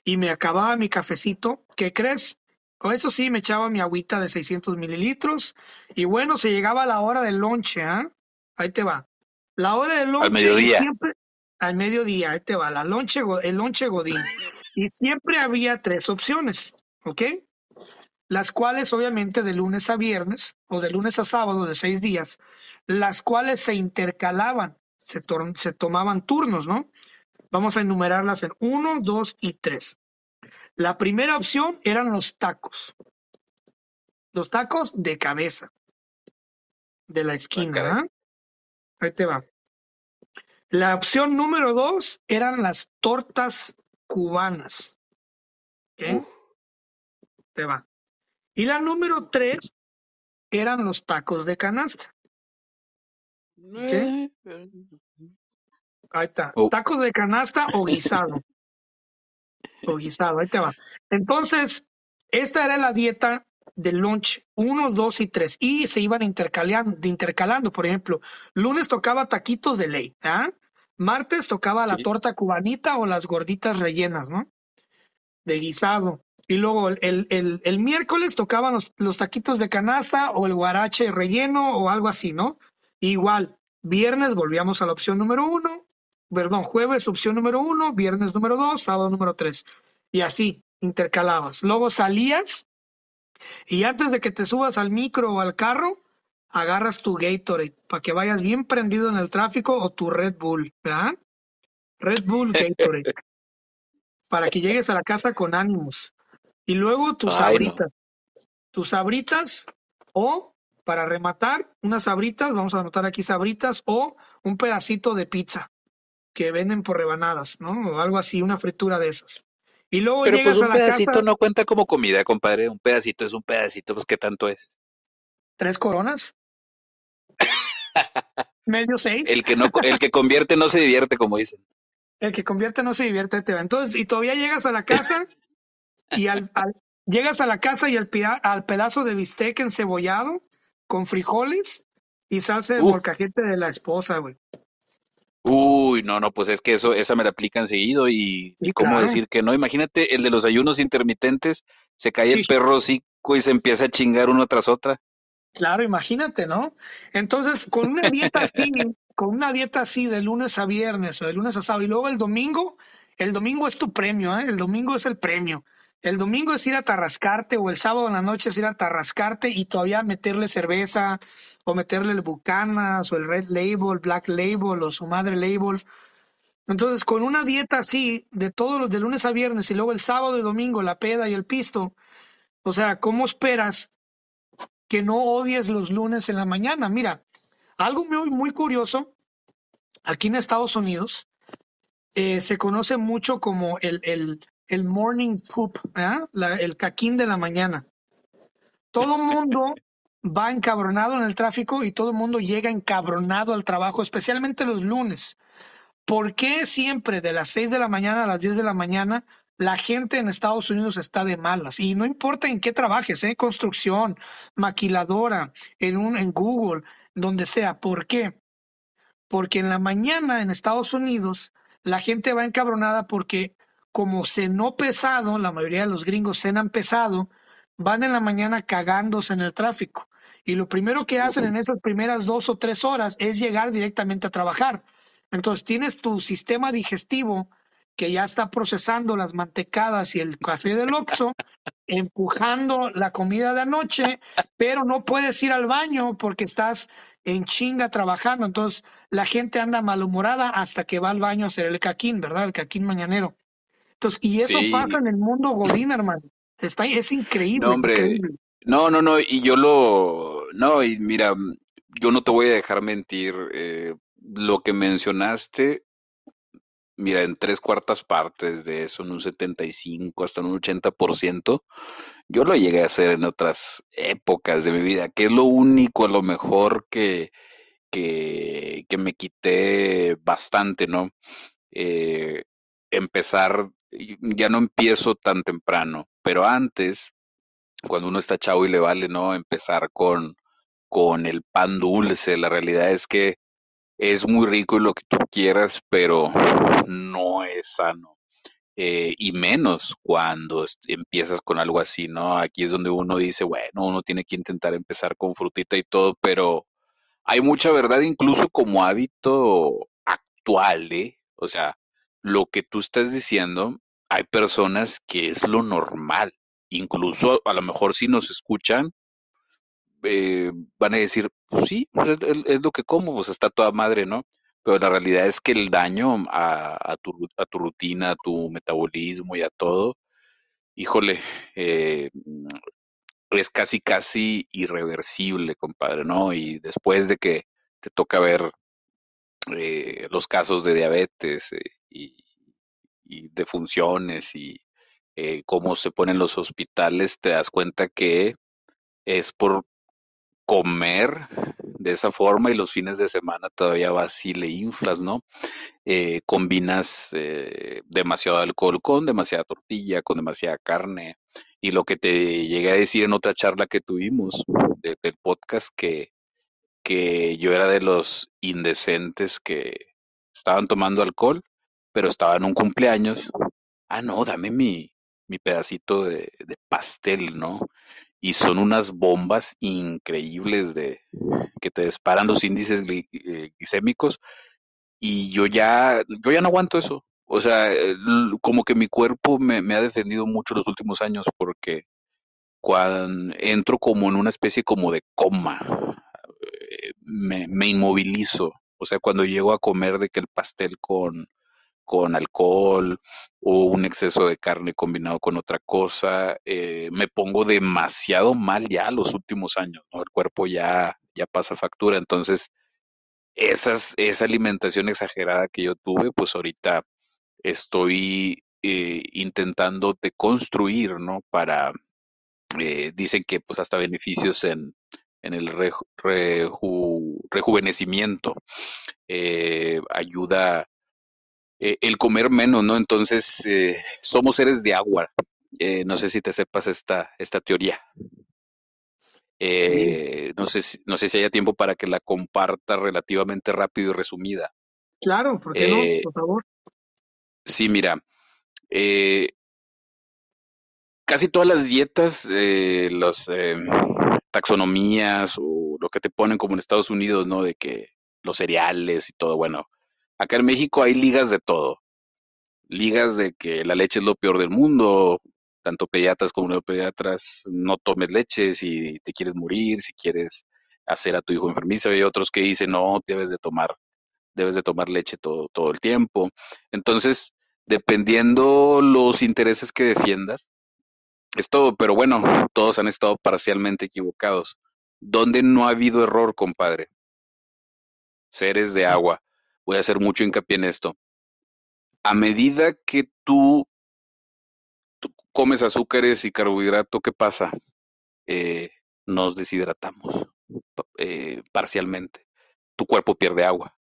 y me acababa mi cafecito, ¿qué crees? O eso sí, me echaba mi agüita de 600 mililitros, y bueno, se llegaba la hora del lonche, ¿ah? Ahí te va. La hora del lonche. Al mediodía. al mediodía, ahí te va, la lonche, el lonche godín. Y siempre había tres opciones, ¿ok? Las cuales obviamente de lunes a viernes o de lunes a sábado de seis días, las cuales se intercalaban, se, se tomaban turnos, ¿no? Vamos a enumerarlas en uno, dos y tres. La primera opción eran los tacos. Los tacos de cabeza. De la esquina. ¿ah? Ahí te va. La opción número dos eran las tortas cubanas. ¿Qué? Te va. Y la número tres eran los tacos de canasta. ¿Qué? Ahí está. Oh. Tacos de canasta o guisado. o guisado, ahí te va. Entonces, esta era la dieta del lunch uno, dos y tres. Y se iban intercalando, intercalando. Por ejemplo, lunes tocaba taquitos de ley. ¿ah? Martes tocaba la torta cubanita o las gorditas rellenas, ¿no? De guisado. Y luego el, el, el miércoles tocaban los, taquitos de canasta o el guarache relleno o algo así, ¿no? Igual, viernes volvíamos a la opción número uno, perdón, jueves opción número uno, viernes número dos, sábado número tres. Y así, intercalabas. Luego salías y antes de que te subas al micro o al carro, agarras tu Gatorade para que vayas bien prendido en el tráfico o tu Red Bull, ¿verdad? Red Bull Gatorade. para que llegues a la casa con ánimos. Y luego tus sabritas. Tus sabritas o, para rematar, unas sabritas, vamos a anotar aquí sabritas, o un pedacito de pizza que venden por rebanadas, ¿no? O algo así, una fritura de esas. Y luego Pero llegas pues un a la pedacito no cuenta como comida, compadre. Un pedacito es un pedacito, pues ¿qué tanto es? ¿Tres coronas? ¿Medio seis? El que, no, el que convierte no se divierte, como dicen. El que convierte no se divierte, te va. Entonces, y todavía llegas a la casa y al, llegas a la casa y al, al pedazo de bistec encebollado con frijoles y salsa de molcajete de la esposa, güey. Uy, no, no, pues es que eso, esa me la aplican seguido y, cómo decir que no. Imagínate el de los ayunos intermitentes, se cae el perro hocico y se empieza a chingar uno tras otra. Claro, imagínate, ¿no? Entonces, con una dieta así, con una dieta así de lunes a viernes o de lunes a sábado y luego el domingo, el domingo es tu premio, ¿eh? El domingo es el premio. El domingo es ir a tarrascarte o el sábado en la noche es ir a tarrascarte y todavía meterle cerveza o meterle el Bucanas o el Red Label, Black Label o su madre Label. Entonces, con una dieta así, de todos los de lunes a viernes y luego el sábado y domingo la peda y el pisto, o sea, ¿cómo esperas que no odies los lunes en la mañana? Mira, algo muy, muy curioso, aquí en Estados Unidos, eh, se conoce mucho como el, el, el morning poop, el caquín de la mañana. Todo el mundo va encabronado en el tráfico y todo el mundo llega encabronado al trabajo, especialmente los lunes. ¿Por qué siempre de las 6 de la mañana a las 10 de la mañana la gente en Estados Unidos está de malas? Y no importa en qué trabajes, ¿eh? construcción, maquiladora, en, un, en Google, donde sea. ¿Por qué? Porque en la mañana en Estados Unidos la gente va encabronada porque como cenó pesado, la mayoría de los gringos cenan pesado, van en la mañana cagándose en el tráfico. Y lo primero que hacen en esas primeras dos o tres horas es llegar directamente a trabajar. Entonces tienes tu sistema digestivo que ya está procesando las mantecadas y el café del Oxxo, empujando la comida de anoche, pero no puedes ir al baño porque estás en chinga trabajando. Entonces la gente anda malhumorada hasta que va al baño a hacer el caquín, ¿verdad? El caquín mañanero. Entonces, y eso pasa en el mundo Godín, hermano. Está, es no, increíble, hombre, increíble. no, no, no, y yo lo, no, y mira, yo no te voy a dejar mentir, eh, lo que mencionaste, mira, en tres cuartas partes de eso, en un 75 hasta en un 80%, yo lo llegué a hacer en otras épocas de mi vida, que es lo único a lo mejor que, que, que me quité bastante, ¿no? Eh, empezar, ya no empiezo tan temprano, pero antes cuando uno está chavo y le vale, ¿no? Empezar con, con el pan dulce. La realidad es que es muy rico y lo que tú quieras, pero no es sano. Eh, y menos cuando empiezas con algo así, ¿no? Aquí es donde uno dice, bueno, uno tiene que intentar empezar con frutita y todo, pero hay mucha verdad incluso como hábito actual, ¿eh? O sea, lo que tú estás diciendo, hay personas que es lo normal. Incluso a lo mejor si nos escuchan, eh, van a decir, pues sí, pues es, lo que como, pues está toda madre, ¿no? Pero la realidad es que el daño a, tu, a tu rutina, a tu metabolismo y a todo, híjole, eh, es casi, casi irreversible, compadre, ¿no? Y después de que te toca ver eh, los casos de diabetes eh, y, y de funciones y eh, cómo se ponen los hospitales, te das cuenta que es por comer de esa forma y los fines de semana todavía vas y le inflas, ¿no? Eh, combinas eh, demasiado alcohol con demasiada tortilla, con demasiada carne y lo que te llegué a decir en otra charla que tuvimos de- del podcast que, que yo era de los indecentes que estaban tomando alcohol, pero estaba en un cumpleaños. Ah, no, dame mi, mi pedacito de, pastel, ¿no? Y son unas bombas increíbles de que te disparan los índices eh, glicémicos y yo ya, yo ya no aguanto eso. O sea, el- como que mi cuerpo me, ha defendido mucho los últimos años porque cuando entro como en una especie como de coma, eh, me inmovilizo. O sea, cuando llego a comer de que el pastel con, con alcohol o un exceso de carne combinado con otra cosa, eh, me pongo demasiado mal ya los últimos años, ¿no? El cuerpo ya, ya pasa factura. Entonces, esas, esa alimentación exagerada que yo tuve, pues ahorita estoy eh, intentando deconstruir, ¿no? Para, eh, dicen que pues hasta beneficios en, en el reju- reju- rejuvenecimiento, ayuda eh, el comer menos, ¿no? Entonces, eh, somos seres de agua. Eh, no sé si te sepas esta, esta teoría. Sí, Eh, no sé si, no sé si haya tiempo para que la comparta relativamente rápido y resumida. claro, ¿por qué no? Por favor. sí, mira, eh, casi todas las dietas, las eh, taxonomías o lo que te ponen como en Estados Unidos, ¿no? De que los cereales y todo, bueno, acá en México hay ligas de todo. ligas de que la leche es lo peor del mundo, tanto pediatras como no pediatras, no tomes leche si te quieres morir, si quieres hacer a tu hijo enfermizo, hay otros que dicen, no, debes de tomar, debes de tomar leche todo, todo el tiempo. Entonces, dependiendo los intereses que defiendas, es todo, pero bueno, todos han estado parcialmente equivocados. ¿Dónde no ha habido error, compadre? Seres de agua. Voy a hacer mucho hincapié en esto. A medida que tú comes azúcares y carbohidrato, ¿qué pasa? Eh, nos deshidratamos eh, parcialmente. Tu cuerpo pierde agua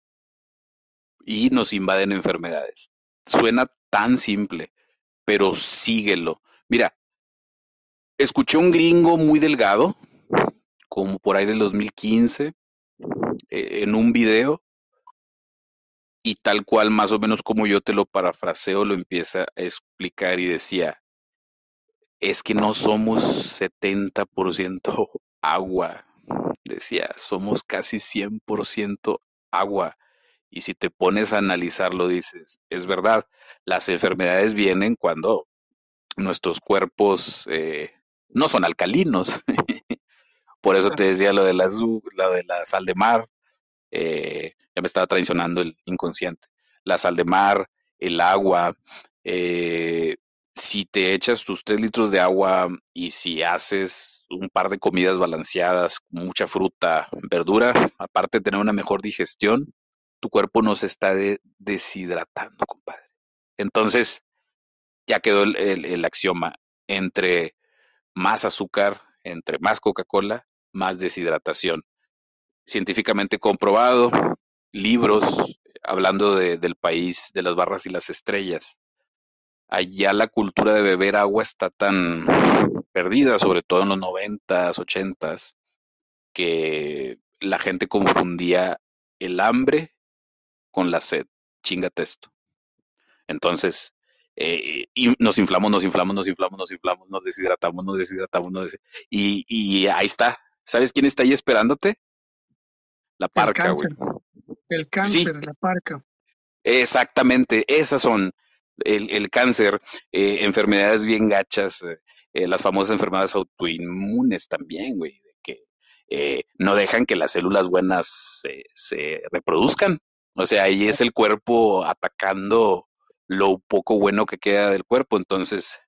y nos invaden enfermedades. Suena tan simple, pero síguelo. Mira, escuché un gringo muy delgado, como por ahí del 2015, eh, en un video, y tal cual, más o menos como yo te lo parafraseo, lo empieza a explicar y decía, es que no somos 70% agua, decía, somos casi 100% agua. Y si te pones a analizarlo, dices, es verdad, las enfermedades vienen cuando nuestros cuerpos eh, no son alcalinos. Por eso te decía lo de la, lo de la sal de mar, eh, ya me estaba traicionando el inconsciente. La sal de mar, el agua, eh, si te echas tus tres litros de agua y si haces un par de comidas balanceadas, mucha fruta, verdura, aparte de tener una mejor digestión, tu cuerpo no se está de- deshidratando, compadre. Entonces, ya quedó el axioma, entre más azúcar, entre más Coca-Cola, más deshidratación. Científicamente comprobado, libros hablando de- del país de las barras y las estrellas allá la cultura de beber agua está tan perdida, sobre todo en los noventas, ochentas, que la gente confundía el hambre con la sed. Chingate esto. Entonces, eh, y nos inflamos, nos inflamos, nos inflamos, nos inflamos, nos deshidratamos, nos deshidratamos, nos des- y, y ahí está. ¿Sabes quién está ahí esperándote? La parca, güey. cáncer, el Sí, cáncer, la parca. Exactamente, esas son el, el cáncer, eh, enfermedades bien gachas, eh, eh, las famosas enfermedades autoinmunes también, güey, que eh, no dejan que las células buenas se reproduzcan. O sea, ahí es el cuerpo atacando lo poco bueno que queda del cuerpo. Entonces,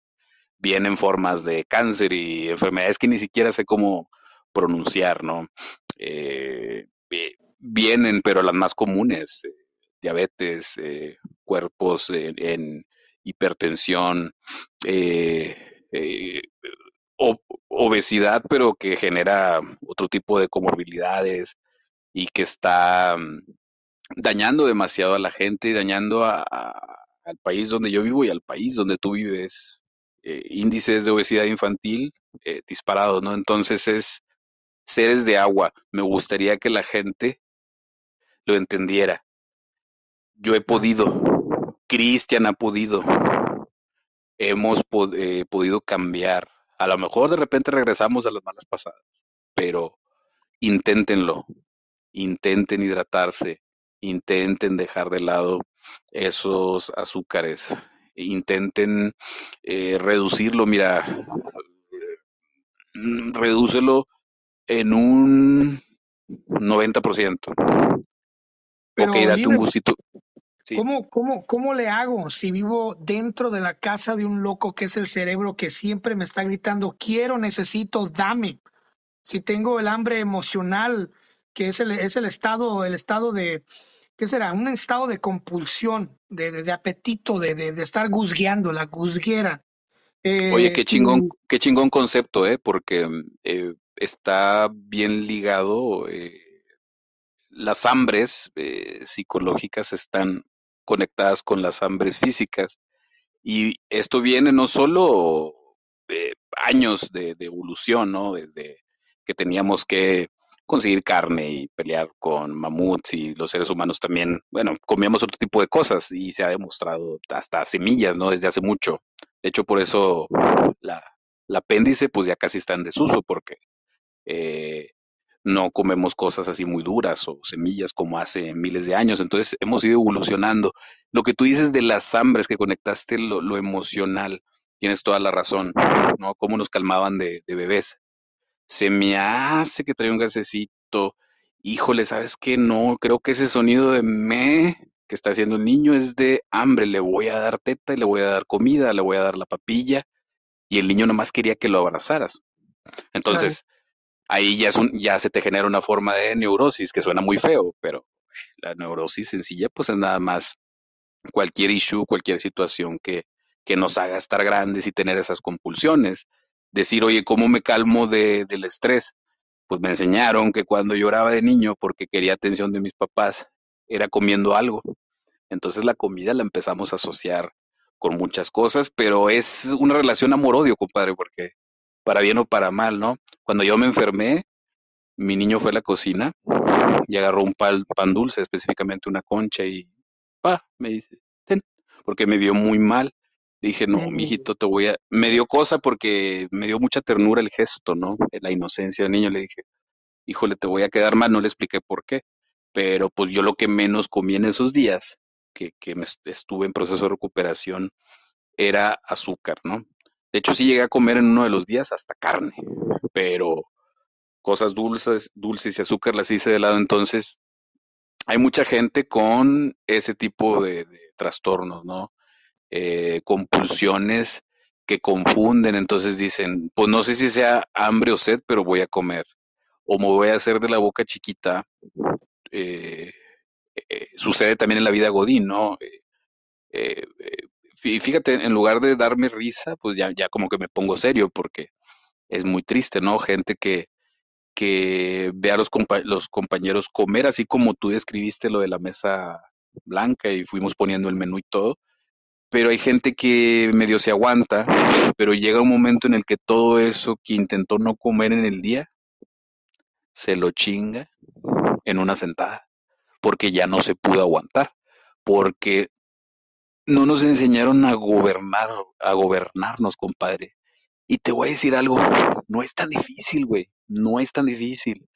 vienen formas de cáncer y enfermedades que ni siquiera sé cómo pronunciar, ¿no? Eh, eh, vienen, pero las más comunes, eh, diabetes, eh, cuerpos en, en hipertensión, obesidad, pero que genera otro tipo de comorbilidades y que está mm, dañando demasiado a la gente y dañando al país donde yo vivo y al país donde tú vives. Índices de obesidad infantil disparados, ¿no? Entonces es seres de agua. Me gustaría que la gente lo entendiera. Yo he Ah, podido, Cristian ha podido, hemos pod- eh, podido cambiar. A lo mejor de repente regresamos a las malas pasadas, pero inténtenlo, intenten hidratarse, intenten dejar de lado esos azúcares, intenten eh, reducirlo, mira, mm, redúcelo en un 90%. Ok, Pero date un gustito. Sí. ¿cómo, cómo, cómo le hago si vivo dentro de la casa de un loco que es el cerebro que siempre me está gritando, quiero, necesito, dame? Si tengo el hambre emocional, que es el, es el estado, el estado de, ¿qué será? Un estado de compulsión, de, de, de apetito, de, de, de estar guzgueando, la guzguera. Oye, Eh, qué y chingón, qué chingón concepto, ¿eh? Porque eh, está bien ligado. eh, las hambres eh, psicológicas están conectadas con las hambres físicas. Y esto viene no solo de años de, de evolución, ¿no? Desde que teníamos que conseguir carne y pelear con mamuts y los seres humanos también, bueno, comíamos otro tipo de cosas y se ha demostrado hasta semillas, ¿no? Desde hace mucho. De hecho, por eso la, la apéndice pues ya casi está en desuso porque eh, no comemos cosas así muy duras o semillas como hace miles de años. Entonces hemos ido evolucionando. Lo que tú dices de las hambres, que conectaste lo, lo emocional, tienes toda la razón, ¿no? Cómo nos calmaban de, de bebés. Se me hace que trae un gasecito. Híjole, ¿sabes qué? No, creo que ese sonido de me que está haciendo el niño es de hambre. Le voy a dar teta y le voy a dar comida, le voy a dar la papilla. Y el niño nomás quería que lo abrazaras. claro, Entonces, ahí ya, es un, ya se te genera una forma de neurosis que suena muy feo, pero la neurosis sencilla pues es nada más cualquier issue, cualquier situación que, nos haga estar grandes y tener esas compulsiones. Decir, oye, ¿cómo me calmo de, del estrés? Pues me enseñaron que cuando lloraba de niño porque quería atención de mis papás, era comiendo algo. Entonces la comida la empezamos a asociar con muchas cosas, pero es una relación amor-odio, compadre, porque para bien o para mal, ¿no? Cuando yo me enfermé, mi niño fue a la cocina y agarró un pan, pan dulce, específicamente una concha, y pa, me dice, ten, porque me vio muy mal. Le dije, no, mijito, te voy a. Me dio cosa porque me dio mucha ternura el gesto, ¿no? La inocencia del niño. Le dije, híjole, te voy a quedar mal. No le expliqué por qué. Pero pues yo lo que menos comí en esos días, que, que me estuve en proceso de recuperación, era azúcar, ¿no? De hecho, sí llegué a comer en uno de los días hasta carne, pero cosas dulces, dulces y azúcar las hice de lado. Entonces, hay mucha gente con ese tipo de, trastornos, ¿no? eh, compulsiones que confunden, entonces dicen, pues no sé si sea hambre o sed, pero voy a comer, o me voy a hacer de la boca chiquita, eh, eh, sucede también en la vida Godín, ¿no? Eh, fíjate, en lugar de darme risa, pues ya, ya como que me pongo serio, porque es muy triste, ¿no? Gente que, que ve a los, los compañeros comer, así como tú describiste lo de la mesa blanca y fuimos poniendo el menú y todo, pero hay gente que medio se aguanta, pero llega un momento en el que todo eso que intentó no comer en el día, se lo chinga en una sentada, porque ya no se pudo aguantar, porque no nos enseñaron a gobernar, a gobernarnos, compadre. Y te voy a decir algo, no es tan difícil, güey, no es tan difícil.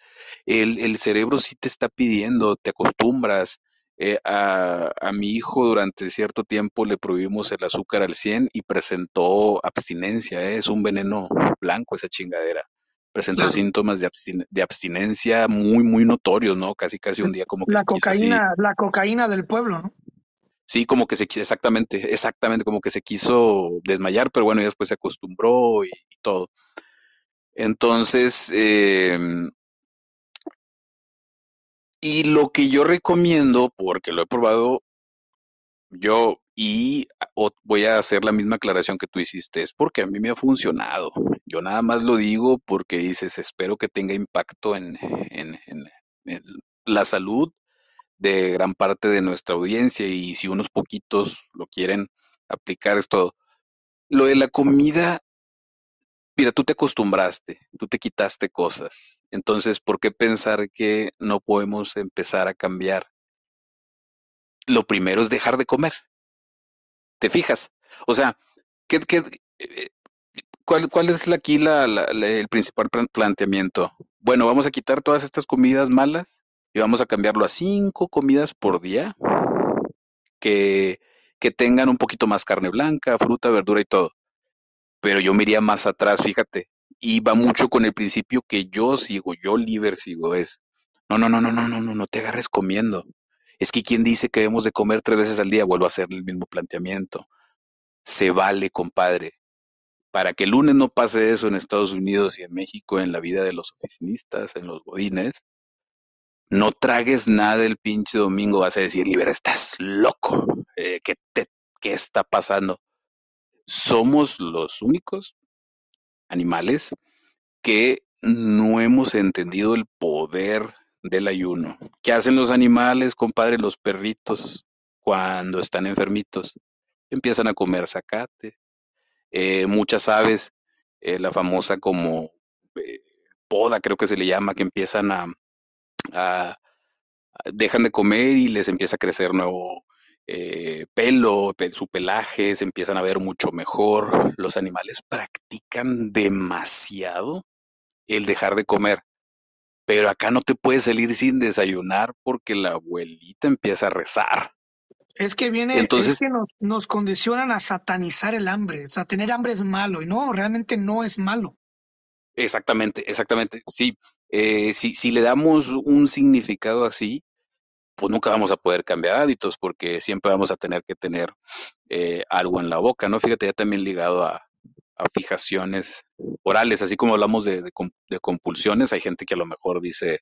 El, el cerebro sí te está pidiendo, te acostumbras. Eh, a, a, mi hijo durante cierto tiempo le prohibimos el azúcar al 100 y presentó abstinencia, ¿eh? es un veneno blanco esa chingadera. Presentó claro. síntomas de, abstin de, abstinencia muy, muy notorios, ¿no? Casi, casi un día como que la se cocaína, la cocaína del pueblo, ¿no? Sí, como que se quiso, exactamente, exactamente, como que se quiso desmayar, pero bueno, y después se acostumbró y, todo. Entonces, eh, y lo que yo recomiendo, porque lo he probado yo y voy a hacer la misma aclaración que tú hiciste, es porque a mí me ha funcionado. Yo nada más lo digo porque dices, espero que tenga impacto en, en, en, en la salud de gran parte de nuestra audiencia y si unos poquitos lo quieren aplicar es todo. Lo de la comida, mira, tú te acostumbraste, tú te quitaste cosas. Entonces, ¿por qué pensar que no podemos empezar a cambiar? Lo primero es dejar de comer. ¿Te fijas? O sea, ¿qué, qué, eh, cuál, ¿cuál es aquí la, la, la, el principal planteamiento? Bueno, vamos a quitar todas estas comidas malas y vamos a cambiarlo a cinco comidas por día que, que tengan un poquito más carne blanca, fruta, verdura y todo. Pero yo me iría más atrás, fíjate, y va mucho con el principio que yo sigo, yo líder sigo, es, no, no, no, no, no, no, no, no te agarres comiendo. Es que quien dice que debemos de comer tres veces al día, vuelvo a hacer el mismo planteamiento. Se vale, compadre. Para que el lunes no pase eso en Estados Unidos y en México, en la vida de los oficinistas, en los godines, no tragues nada el pinche domingo, vas a decir, Libera, estás loco, eh, ¿qué, te, ¿qué está pasando? Somos los únicos animales que no hemos entendido el poder del ayuno. ¿Qué hacen los animales, compadre? Los perritos, cuando están enfermitos, empiezan a comer zacate. Eh, muchas aves, eh, la famosa como poda, creo que se le llama, que empiezan a, a, dejan de comer y les empieza a crecer nuevo eh, pelo, su pelaje, se empiezan a ver mucho mejor. Los animales practican demasiado el dejar de comer. Pero acá no te puedes salir sin desayunar porque la abuelita empieza a rezar. Es que viene, Entonces, es que nos, nos, condicionan a satanizar el hambre. O sea, tener hambre es malo y no, realmente no es malo. Exactamente, exactamente. Sí, eh, si, si le damos un significado así, pues nunca vamos a poder cambiar hábitos porque siempre vamos a tener que tener eh, algo en la boca, ¿no? Fíjate, ya también ligado a, fijaciones orales, así como hablamos de, compulsiones, hay gente que a lo mejor dice,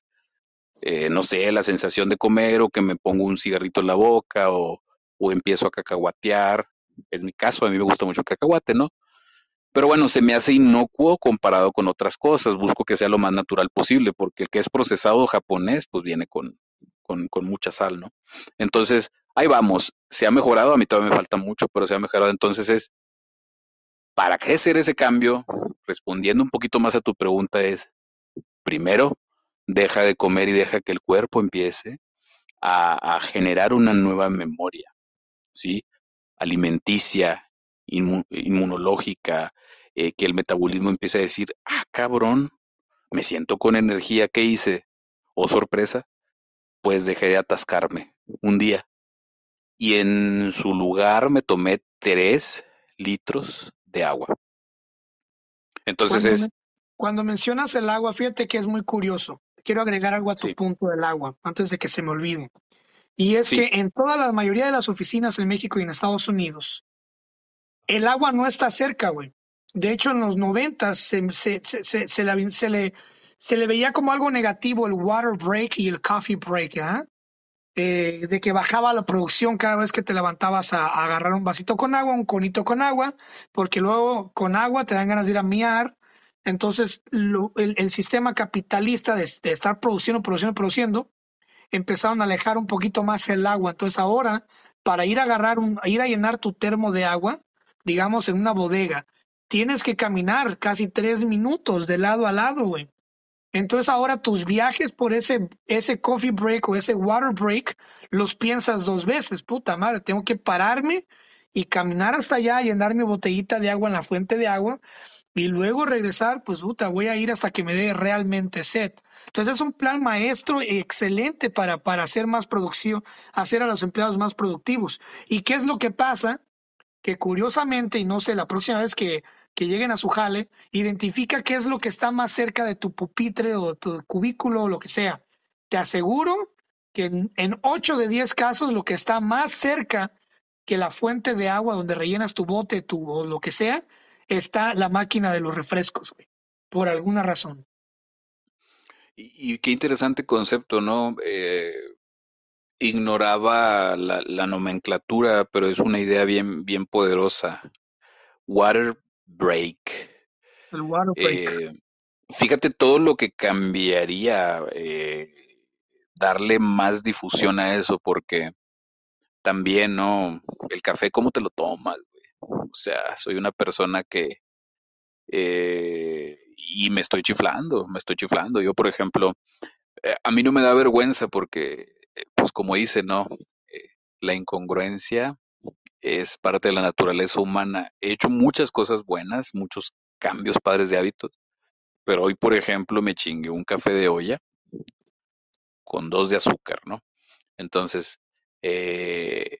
eh, no sé, la sensación de comer o que me pongo un cigarrito en la boca o, o empiezo a cacahuatear. Es mi caso, a mí me gusta mucho el cacahuate, ¿no? Pero bueno, se me hace inocuo comparado con otras cosas. Busco que sea lo más natural posible, porque el que es procesado japonés, pues viene con, con, mucha sal, ¿no? Entonces, ahí vamos. Se ha mejorado, a mí todavía me falta mucho, pero se ha mejorado. Entonces es, ¿para qué hacer ese cambio? Respondiendo un poquito más a tu pregunta es, primero, deja de comer y deja que el cuerpo empiece a, a generar una nueva memoria, ¿sí? Alimenticia, inmunológica, eh, que el metabolismo empiece a decir, ah, cabrón, me siento con energía, ¿qué hice? Oh, sorpresa, pues dejé de atascarme un día. Y en su lugar me tomé tres litros de agua. Entonces cuando es... Me, cuando mencionas el agua, fíjate que es muy curioso. Quiero agregar algo a tu Sí. punto del agua, antes de que se me olvide. Y es Sí. que en toda la mayoría de las oficinas en México y en Estados Unidos, el agua no está cerca, güey. De hecho, en los 90 se, se, se, se, le, se, le, se le veía como algo negativo el water break y el coffee break, ¿ah? Eh, de que bajaba la producción cada vez que te levantabas a, agarrar un vasito con agua, un conito con agua, porque luego con agua te dan ganas de ir a miar. Entonces, el, sistema capitalista de, estar produciendo, produciendo, produciendo, empezaron a alejar un poquito más el agua. Entonces, ahora, para ir a agarrar, un, ir a llenar tu termo de agua, digamos en una bodega, tienes que caminar casi tres minutos de lado a lado, güey. Entonces ahora tus viajes por ese, ese coffee break o ese water break los piensas dos veces. Puta madre, tengo que pararme y caminar hasta allá, llenar mi botellita de agua en la fuente de agua y luego regresar, pues puta, voy a ir hasta que me dé realmente sed. Entonces es un plan maestro excelente para, para hacer más producción, hacer a los empleados más productivos. ¿Y qué es lo que pasa? Que curiosamente, y no sé, la próxima vez que que lleguen a su jale, identifica qué es lo que está más cerca de tu pupitre o tu cubículo o lo que sea. Te aseguro que en, 8 de 10 casos lo que está más cerca que la fuente de agua donde rellenas tu bote tu, o lo que sea, está la máquina de los refrescos, güey, por alguna razón. Y, qué interesante concepto, ¿no? Eh, ignoraba la, la, nomenclatura, pero es una idea bien, bien poderosa. Water break. El water break. Eh, fíjate todo lo que cambiaría eh, darle más difusión a eso, porque también, ¿no? El café, ¿cómo te lo tomas? O sea, soy una persona que... Eh, y me estoy chiflando, me estoy chiflando. Yo, por ejemplo, a mí no me da vergüenza porque, como dice, ¿no? la incongruencia es parte de la naturaleza humana. He hecho muchas cosas buenas, muchos cambios padres de hábitos, pero hoy, por ejemplo, me chingué un café de olla con dos de azúcar, ¿no? Entonces, eh,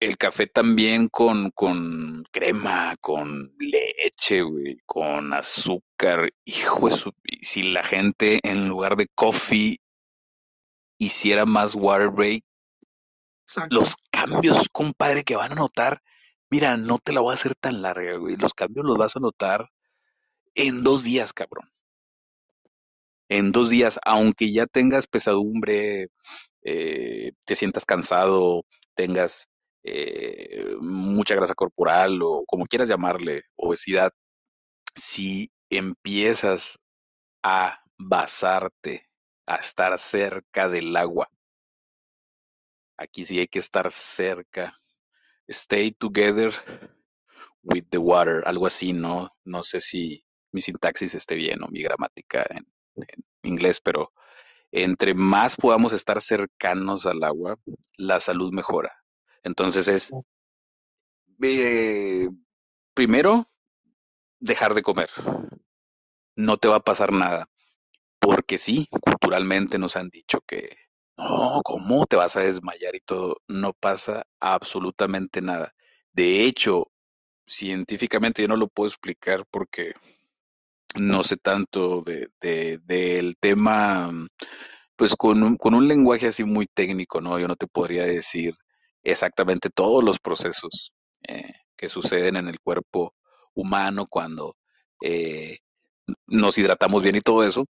el café también con, con crema, con leche, con azúcar. Hijo de su, si la gente en lugar de coffee hiciera más water break, los cambios, compadre, que van a notar, mira, no te la voy a hacer tan larga, güey. Los cambios los vas a notar en dos días, cabrón. En dos días, aunque ya tengas pesadumbre, eh, te sientas cansado, tengas eh, mucha grasa corporal o como quieras llamarle, obesidad, si empiezas a basarte, a estar cerca del agua, Aquí sí hay que estar cerca. Stay together with the water, algo así, ¿no? No sé si mi sintaxis esté bien o mi gramática en, inglés, pero entre más podamos estar cercanos al agua, la salud mejora. Entonces es, eh, primero, dejar de comer. No te va a pasar nada. Porque sí, culturalmente nos han dicho que no, ¿cómo te vas a desmayar y todo? No pasa absolutamente nada. De hecho, científicamente yo no lo puedo explicar porque no sé tanto de, del tema, pues con un, con un lenguaje así muy técnico, ¿no? Yo no te podría decir exactamente todos los procesos eh, que suceden en el cuerpo humano cuando eh, nos hidratamos bien y todo eso,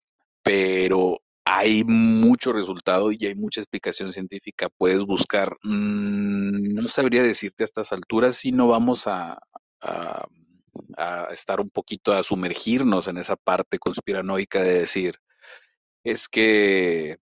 pero hay mucho resultado y hay mucha explicación científica. Puedes buscar, mm, no sabría decirte a estas alturas si no vamos a, estar un poquito a sumergirnos en esa parte conspiranoica de decir, es que eh,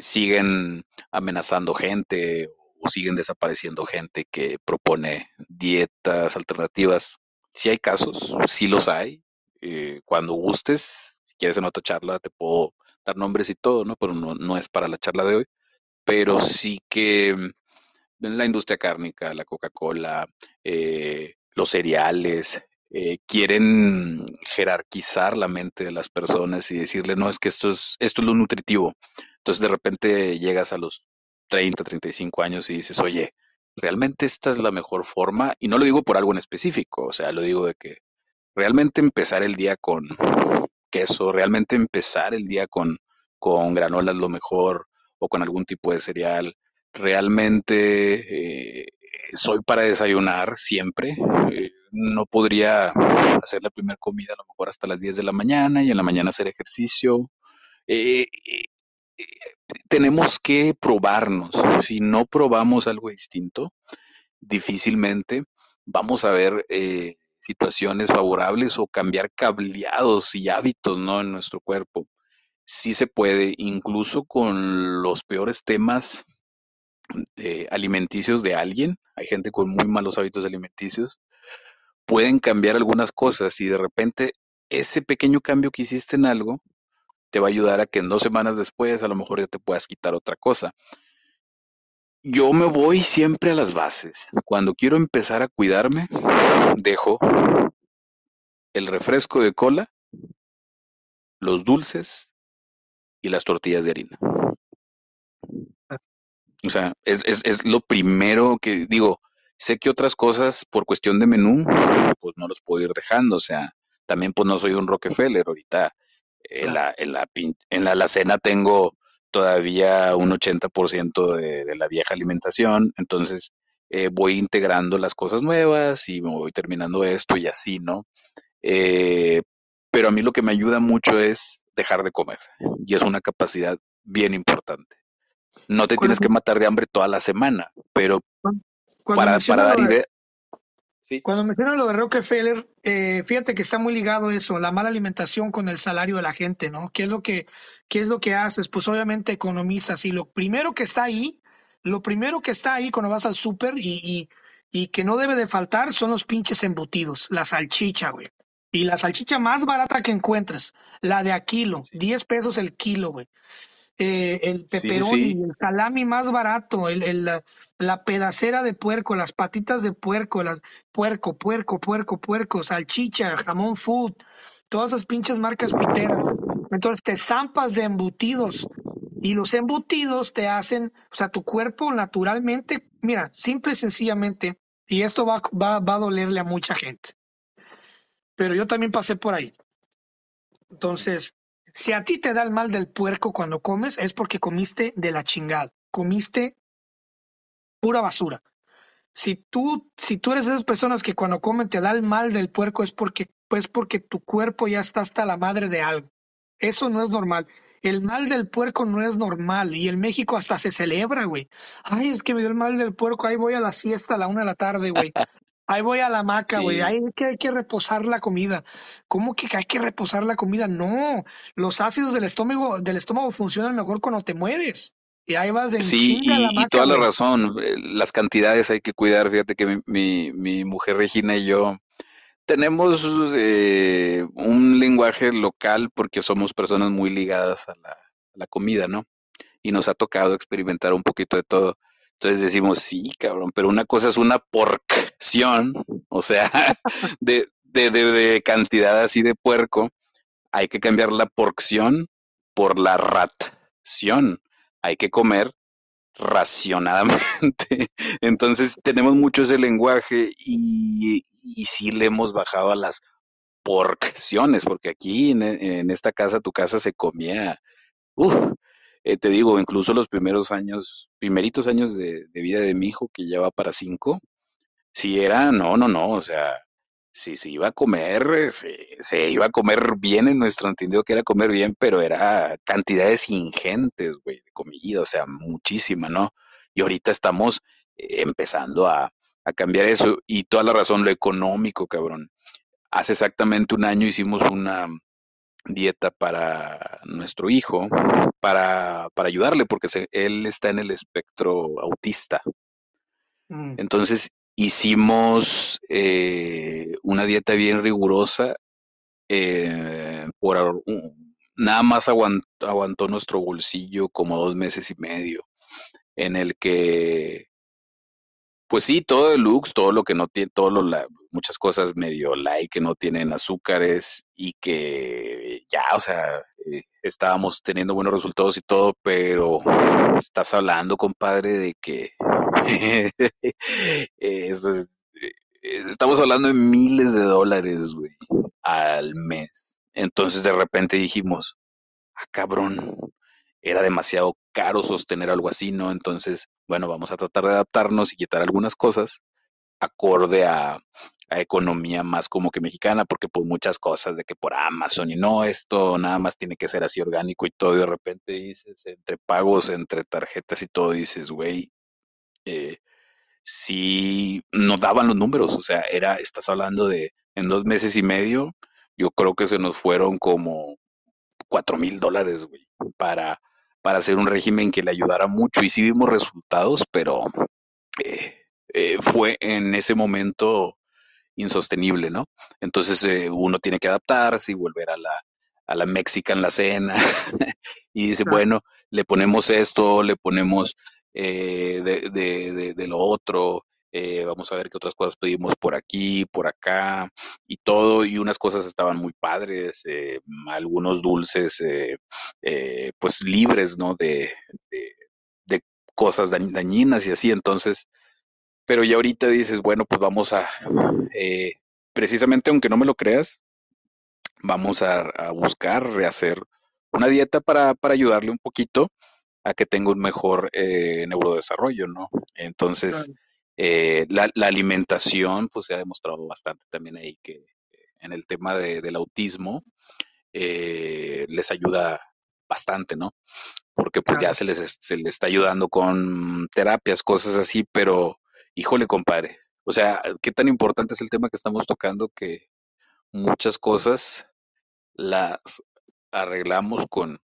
siguen amenazando gente o siguen desapareciendo gente que propone dietas alternativas. Si hay casos, sí los hay. Eh, cuando gustes, quieres en otra charla, te puedo nombres y todo, ¿no? Pero no, es para la charla de hoy, pero sí que mm, la industria cárnica, la Coca-Cola, eh, los cereales, eh, quieren jerarquizar la mente de las personas y decirle, no, es que esto es, esto es lo nutritivo. Entonces de repente llegas a los 30, 35 años y dices, oye, realmente esta es la mejor forma, y no lo digo por algo en específico, o sea, lo digo de que realmente empezar el día con queso, realmente empezar el día con, con granolas lo mejor o con algún tipo de cereal, realmente eh, soy para desayunar siempre. Eh, no podría hacer la primera comida a lo mejor hasta las 10 de la mañana y en la mañana hacer ejercicio. Eh, tenemos que probarnos. Si no probamos algo distinto, difícilmente vamos a ver situaciones favorables o cambiar cableados y hábitos ¿no? en nuestro cuerpo. Sí se puede, incluso con los peores temas alimenticios de alguien, hay gente con muy malos hábitos alimenticios, pueden cambiar algunas cosas y de repente ese pequeño cambio que hiciste en algo te va a ayudar a que en dos semanas después a lo mejor ya te puedas quitar otra cosa. Yo me voy siempre a las bases. Cuando quiero empezar a cuidarme, dejo el refresco de cola, los dulces y las tortillas de harina. O sea, es, es, es lo primero que digo, sé que otras cosas por cuestión de menú, pues no los puedo ir dejando, o sea, también pues no soy un Rockefeller, ahorita en la, en la, en la alacena tengo todavía un 80% de, de la vieja alimentación, entonces eh, voy integrando las cosas nuevas y me voy terminando esto y así, ¿no? Eh, pero a mí lo que me ayuda mucho es dejar de comer y es una capacidad bien importante. No te tienes que matar de hambre toda la semana, pero para, para, dar idea. Sí. Cuando mencionas lo de Rockefeller, eh, fíjate que está muy ligado eso, la mala alimentación con el salario de la gente, ¿no? ¿Qué es lo que, qué es lo que haces? Pues obviamente economizas y lo primero que está ahí, lo primero que está ahí cuando vas al súper y, y, y que no debe de faltar son los pinches embutidos, la salchicha, güey. Y la salchicha más barata que encuentres, la de a kilo, sí. 10 pesos el kilo, güey eh, el peperoni, sí, sí. el salami más barato, el, el, la, la, pedacera de puerco, las patitas de puerco, las puerco, puerco, puerco, puerco, salchicha, jamón food, todas esas pinches marcas piteras. Entonces te zampas de embutidos y los embutidos te hacen, o sea, tu cuerpo naturalmente, mira, simple y sencillamente, y esto va, va, va a dolerle a mucha gente. Pero yo también pasé por ahí. Entonces, si a ti te da el mal del puerco cuando comes, es porque comiste de la chingada, comiste pura basura. Si tú, si tú eres de esas personas que cuando comen te da el mal del puerco, es porque, pues porque tu cuerpo ya está hasta la madre de algo. Eso no es normal. El mal del puerco no es normal. Y en México hasta se celebra, güey. Ay, es que me dio el mal del puerco. Ahí voy a la siesta a la una de la tarde, güey. Ahí voy a la maca, güey. Sí. Hay que, hay que reposar la comida. ¿Cómo que hay que reposar la comida? No. Los ácidos del estómago, del estómago funcionan mejor cuando te mueves. Y ahí vas de Sí, y, la maca, y, toda güey. la razón. Eh, las cantidades hay que cuidar. Fíjate que mi, mi, mi mujer Regina y yo tenemos eh, un lenguaje local porque somos personas muy ligadas a la, comida, ¿no? Y nos ha tocado experimentar un poquito de todo. Entonces decimos, sí, cabrón, pero una cosa es una porción, o sea, de, de, de, de, cantidad así de puerco. Hay que cambiar la porción por la ración. Hay que comer racionadamente. Entonces tenemos mucho ese lenguaje y, y sí le hemos bajado a las porciones, porque aquí en, en esta casa, tu casa se comía, uff, eh, te digo, incluso los primeros años, primeritos años de, de, vida de mi hijo, que ya va para cinco, si era, no, no, no, o sea, si se iba a comer, se, se, iba a comer bien en nuestro entendido que era comer bien, pero era cantidades ingentes, güey, de comida, o sea, muchísima, ¿no? Y ahorita estamos empezando a, a cambiar eso y toda la razón, lo económico, cabrón. Hace exactamente un año hicimos una, dieta para nuestro hijo, para, para ayudarle, porque se, él está en el espectro autista. Mm. Entonces hicimos eh, una dieta bien rigurosa, eh, por nada más aguantó, aguantó nuestro bolsillo como dos meses y medio, en el que pues sí, todo el todo lo que no tiene, todo lo, la, muchas cosas medio light que no tienen azúcares y que ya, o sea, eh, estábamos teniendo buenos resultados y todo, pero estás hablando, compadre, de que eh, estamos hablando de miles de dólares, güey, al mes. Entonces de repente dijimos, ah, cabrón, era demasiado caro sostener algo así, ¿no? Entonces, bueno, vamos a tratar de adaptarnos y quitar algunas cosas acorde a, economía más como que mexicana, porque por muchas cosas de que por Amazon y no, esto nada más tiene que ser así orgánico y todo, y de repente dices, entre pagos, entre tarjetas y todo, dices, güey, eh, sí nos daban los números, o sea, era, estás hablando de en dos meses y medio, yo creo que se nos fueron como cuatro mil dólares, güey, para, para hacer un régimen que le ayudara mucho. Y sí vimos resultados, pero eh, eh, fue en ese momento insostenible, ¿no? Entonces eh, uno tiene que adaptarse y volver a la, a la Mexican la cena. Y dice, bueno, le ponemos esto, le ponemos eh, de, de, de, de, lo otro, eh, vamos a ver qué otras cosas pedimos por aquí, por acá y todo, y unas cosas estaban muy padres, eh, algunos dulces eh, pues libres, ¿no? De, de, de cosas dañinas y así, entonces pero ya ahorita dices, bueno, pues vamos a, eh, precisamente aunque no me lo creas, vamos a, buscar rehacer una dieta para, para, ayudarle un poquito a que tenga un mejor eh, neurodesarrollo, ¿no? Entonces, eh, la, la, alimentación, pues se ha demostrado bastante también ahí que en el tema de, del autismo eh, les ayuda bastante, ¿no? Porque pues claro. ya se les, se les está ayudando con terapias, cosas así, pero híjole, compadre. O sea, qué tan importante es el tema que estamos tocando que muchas cosas las arreglamos con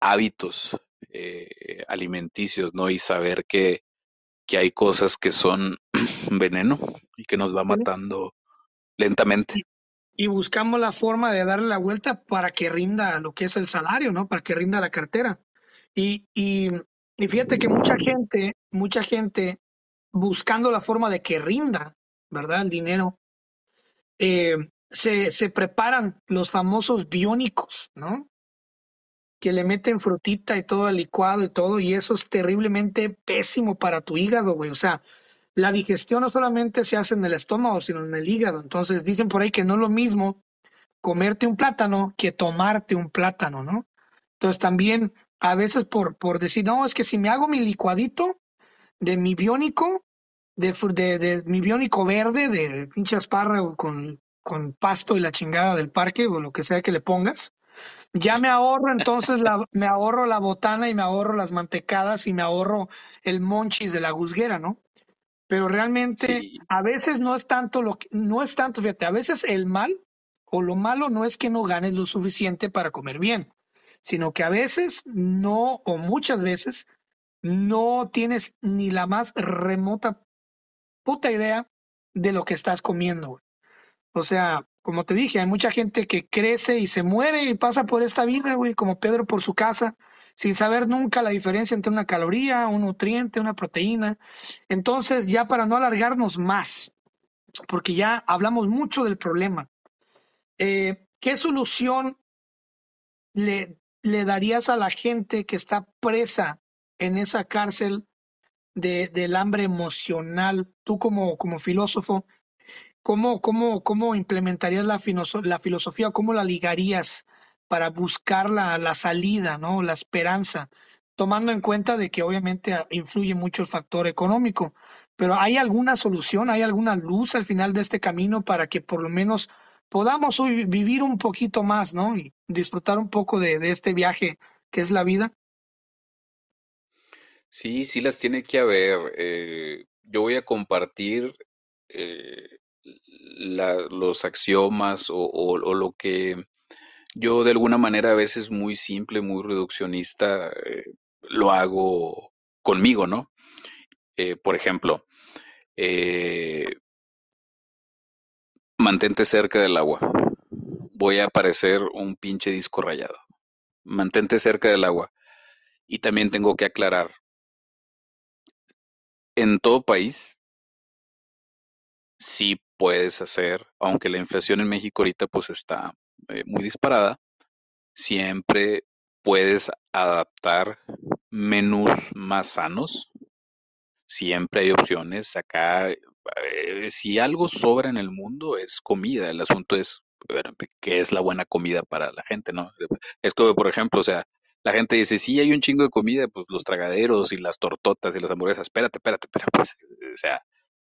hábitos eh, alimenticios, ¿no? Y saber que, que, hay cosas que son veneno y que nos va matando lentamente. Y, buscamos la forma de darle la vuelta para que rinda lo que es el salario, ¿no? Para que rinda la cartera. Y, y, y fíjate que mucha gente, mucha gente buscando la forma de que rinda, ¿verdad? El dinero, eh, se, se, preparan los famosos biónicos, ¿no? Que le meten frutita y todo licuado y todo, y eso es terriblemente pésimo para tu hígado, güey. O sea, la digestión no solamente se hace en el estómago, sino en el hígado. Entonces dicen por ahí que no es lo mismo comerte un plátano que tomarte un plátano, ¿no? Entonces también a veces por, por decir, no, es que si me hago mi licuadito, de mi biónico, de, de, de mi biónico verde, de pinche espárrago con, con pasto y la chingada del parque o lo que sea que le pongas. Ya me ahorro entonces la, me ahorro la botana y me ahorro las mantecadas y me ahorro el monchis de la guzguera, ¿no? Pero realmente sí. a veces no es tanto lo que, no es tanto, fíjate, a veces el mal o lo malo no es que no ganes lo suficiente para comer bien, sino que a veces no o muchas veces no tienes ni la más remota puta idea de lo que estás comiendo. Güey. O sea, como te dije, hay mucha gente que crece y se muere y pasa por esta vida, güey, como Pedro por su casa, sin saber nunca la diferencia entre una caloría, un nutriente, una proteína. Entonces, ya para no alargarnos más, porque ya hablamos mucho del problema, eh, ¿qué solución le, le darías a la gente que está presa en esa cárcel de, del hambre emocional, tú como, como filósofo, ¿cómo, cómo, cómo implementarías la, la filosofía, cómo la ligarías para buscar la, la salida, ¿no? la esperanza, tomando en cuenta de que obviamente influye mucho el factor económico? Pero ¿hay alguna solución, hay alguna luz al final de este camino para que por lo menos podamos vivir un poquito más, ¿no? Y disfrutar un poco de, de este viaje que es la vida. Sí, sí las tiene que haber. Eh, yo voy a compartir eh, los axiomas o, lo que yo de alguna manera a veces muy simple, muy reduccionista, eh, lo hago conmigo, ¿no? por ejemplo, mantente cerca del agua. Voy a parecer un pinche disco rayado. Mantente cerca del agua. Y también tengo que aclarar, en todo país sí puedes hacer, aunque la inflación en México ahorita pues está eh, muy disparada, siempre puedes adaptar menús más sanos. Siempre hay opciones. Acá, eh, si algo sobra en el mundo es comida. El asunto es qué es la buena comida para la gente, ¿no? Es que, por ejemplo, o sea, la gente dice, sí, hay un chingo de comida, pues los tragaderos y las tortotas y las hamburguesas, espérate, espérate, espérate, pues, o sea,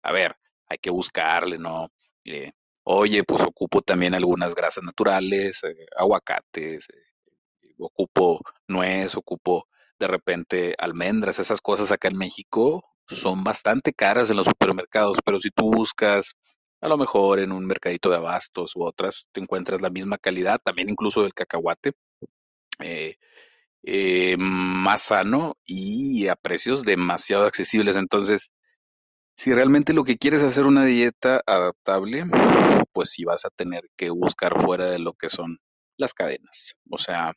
a ver, hay que buscarle, ¿no? Eh, oye, pues ocupo también algunas grasas naturales, eh, aguacates, eh, ocupo nuez, ocupo de repente almendras, esas cosas acá en México son bastante caras en los supermercados, pero si tú buscas a lo mejor en un mercadito de abastos u otras, te encuentras la misma calidad, también incluso del cacahuate, más sano y a precios demasiado accesibles. Entonces, si realmente lo que quieres es hacer una dieta adaptable, pues sí vas a tener que buscar fuera de lo que son las cadenas. O sea,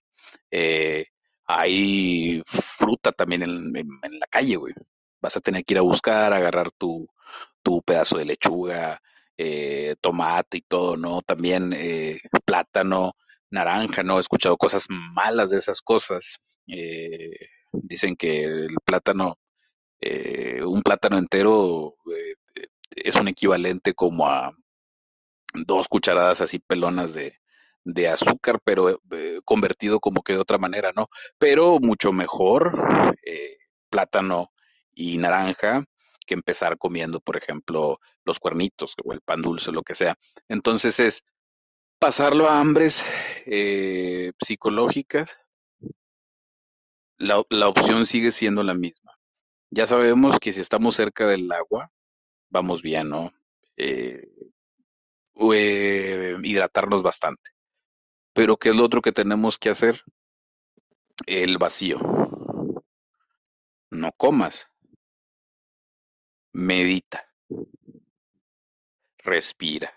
eh, hay fruta también en, la calle, güey. Vas a tener que ir a buscar, agarrar tu, tu pedazo de lechuga, eh, tomate y todo, ¿no? También eh, plátano, naranja, ¿no? He escuchado cosas malas de esas cosas. Eh, dicen que el plátano eh, un plátano entero eh, eh, es un equivalente como a dos cucharadas así pelonas de, azúcar, pero convertido como que de otra manera, ¿no? Pero mucho mejor plátano y naranja que empezar comiendo, por ejemplo, los cuernitos o el pan dulce, lo que sea. Entonces es pasarlo a hambres psicológicas, la, la opción sigue siendo la misma. Ya sabemos que si estamos cerca del agua, vamos bien, ¿no? Eh, eh, hidratarnos bastante. Pero ¿qué es lo otro que tenemos que hacer? El vacío. No comas, medita, respira.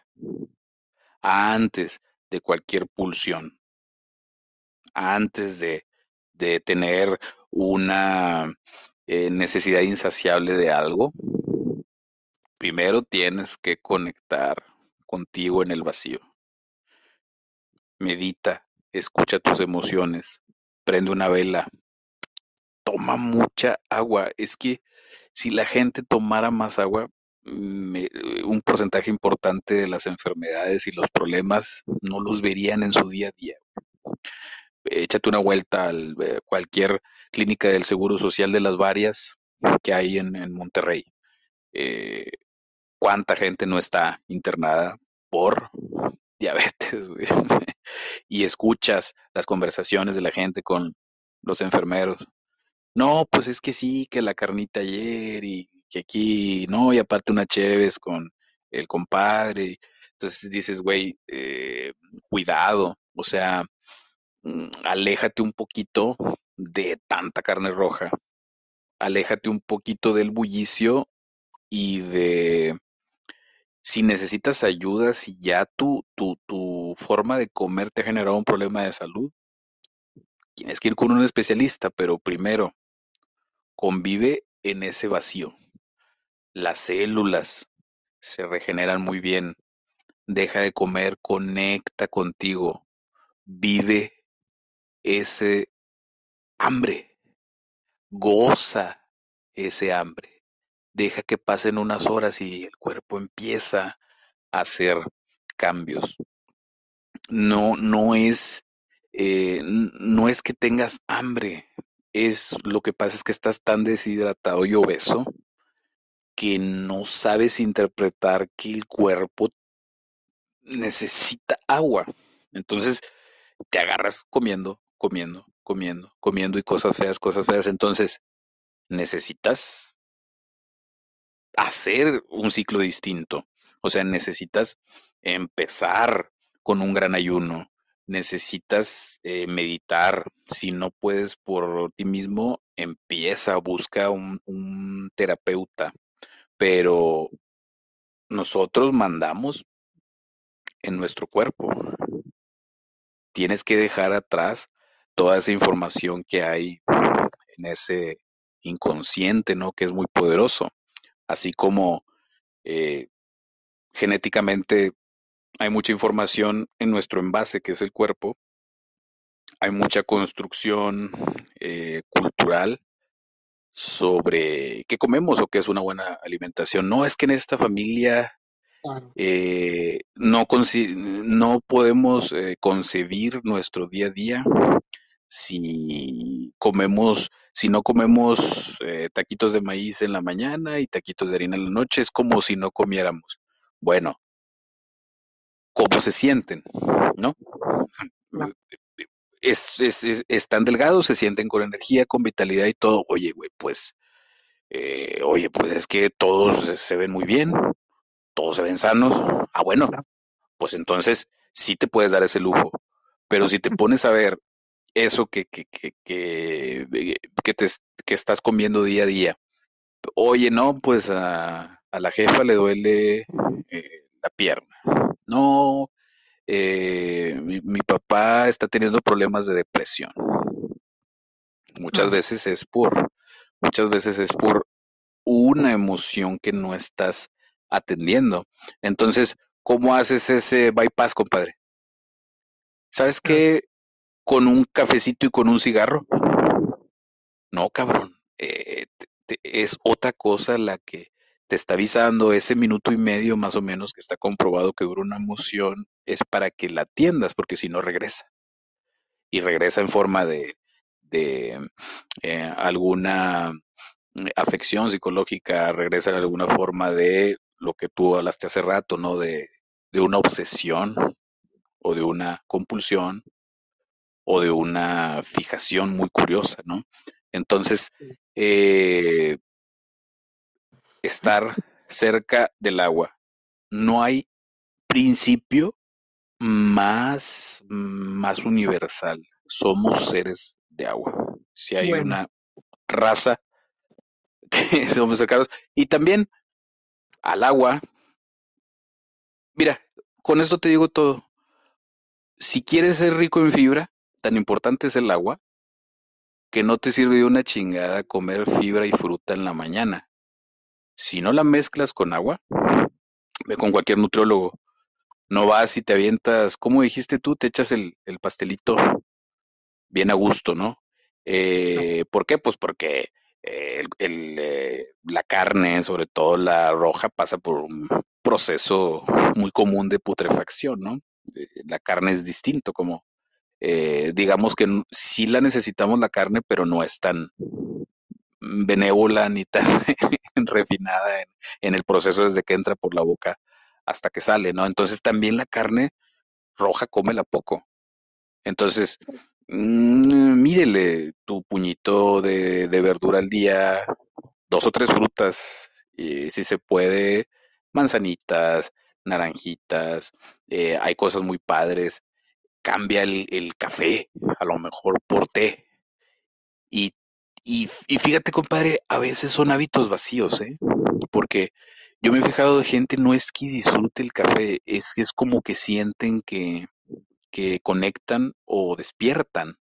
Antes de cualquier pulsión, antes de, de tener una eh, necesidad insaciable de algo, primero tienes que conectar contigo en el vacío. Medita, escucha tus emociones, prende una vela, toma mucha agua. Es que si la gente tomara más agua, me- un porcentaje importante de las enfermedades y los problemas no los verían en su día a día. Échate una vuelta a cualquier clínica del Seguro Social de las varias que hay en, Monterrey. Eh, ¿Cuánta gente no está internada por diabetes? y escuchas las conversaciones de la gente con los enfermeros. No, pues es que sí, que la carnita ayer y que aquí, no, y aparte una cheves con el compadre. Entonces dices, güey, eh, cuidado, o sea, aléjate un poquito de tanta carne roja, aléjate un poquito del bullicio y de si necesitas ayuda, si ya tu, tu, tu forma de comer te ha generado un problema de salud, tienes que ir con un especialista, pero primero convive en ese vacío. Las células se regeneran muy bien. Deja de comer, conecta contigo, vive ese hambre, goza ese hambre. Deja que pasen unas horas y el cuerpo empieza a hacer cambios. No, no es, eh, no es que tengas hambre, es lo que pasa es que estás tan deshidratado y obeso que no sabes interpretar que el cuerpo necesita agua. Entonces te agarras comiendo, comiendo, comiendo, comiendo y cosas feas, cosas feas. Entonces necesitas hacer un ciclo distinto. O sea, necesitas empezar con un gran ayuno. Necesitas eh, meditar. Si no puedes por ti mismo, empieza, busca un, un terapeuta. Pero nosotros mandamos en nuestro cuerpo. Tienes que dejar atrás toda esa información que hay en ese inconsciente, ¿no? Que es muy poderoso. Así como eh, genéticamente hay mucha información en nuestro envase, que es el cuerpo, hay mucha construcción eh, cultural sobre qué comemos o qué es una buena alimentación. No es que en esta familia Claro. eh, no, no podemos eh, concebir nuestro día a día si comemos, si no comemos eh, taquitos de maíz en la mañana y taquitos de harina en la noche, es como si no comiéramos. Bueno, ¿cómo se sienten? ¿No? Es, es, es, están delgados, se sienten con energía, con vitalidad y todo. Oye, güey, pues, eh, oye, pues es que todos se ven muy bien, todos se ven sanos. Ah, bueno, pues entonces sí te puedes dar ese lujo. Pero si te pones a ver eso que, que, que, que, que te, que estás comiendo día a día, oye, no, pues a, a la jefa le duele eh, la pierna. No, eh, mi, mi, papá está teniendo problemas de depresión. Muchas veces es por, muchas veces es por una emoción que no estás atendiendo. Entonces, ¿cómo haces ese bypass, compadre? ¿Sabes qué? Con un cafecito y con un cigarro. No, cabrón. Eh, es otra cosa la que te está avisando ese minuto y medio más o menos que está comprobado que dura una emoción es para que la atiendas, porque si no regresa. Y regresa en forma de, de eh, alguna afección psicológica, regresa en alguna forma de lo que tú hablaste hace rato, ¿no? De, de una obsesión o de una compulsión o de una fijación muy curiosa, ¿no? Entonces, eh, estar cerca del agua. No hay principio más, más universal. Somos seres de agua. Si hay bueno. una raza que somos cercanos. Y también al agua. Mira, con esto te digo todo. Si quieres ser rico en fibra, tan importante es el agua, que no te sirve de una chingada comer fibra y fruta en la mañana. Si no la mezclas con agua, ve con cualquier nutriólogo. No vas y te avientas, como dijiste tú, te echas el, el pastelito bien a gusto, ¿no? Eh, ¿Por qué? Pues porque eh, el, el, eh, la carne, sobre todo la roja, pasa por un proceso muy común de putrefacción, ¿no? Eh, la carne es distinto, como digamos que sí la necesitamos la carne, pero no es tan benévola ni tan refinada en, el proceso desde que entra por la boca hasta que sale, ¿no? Entonces también la carne roja cómela poco. Entonces, mmm, mírele tu puñito de, de, verdura al día, dos o tres frutas, y si se puede, manzanitas, naranjitas, eh, hay cosas muy padres. Cambia el, café, a lo mejor por té. Y y, y, fíjate, compadre, a veces son hábitos vacíos, ¿eh? Porque yo me he fijado de gente, no es que disfrute el café, es que es como que sienten que, que conectan o despiertan.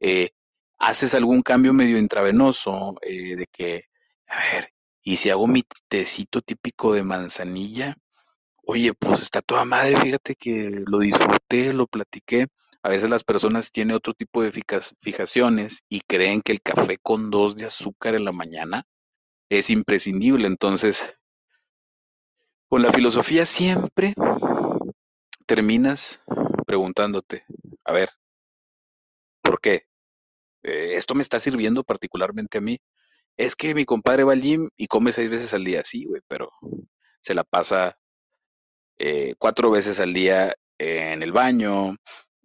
Eh, haces algún cambio medio intravenoso eh, de que, a ver, y si hago mi tecito típico de manzanilla, oye, pues está toda madre, fíjate que lo disfruté, lo platiqué. A veces las personas tienen otro tipo de fijaciones y creen que el café con dos de azúcar en la mañana es imprescindible. Entonces, con la filosofía siempre terminas preguntándote, a ver, ¿por qué? Eh, esto me está sirviendo particularmente a mí. Es que mi compadre va al gym y come seis veces al día, sí, güey, pero se la pasa eh, cuatro veces al día en el baño,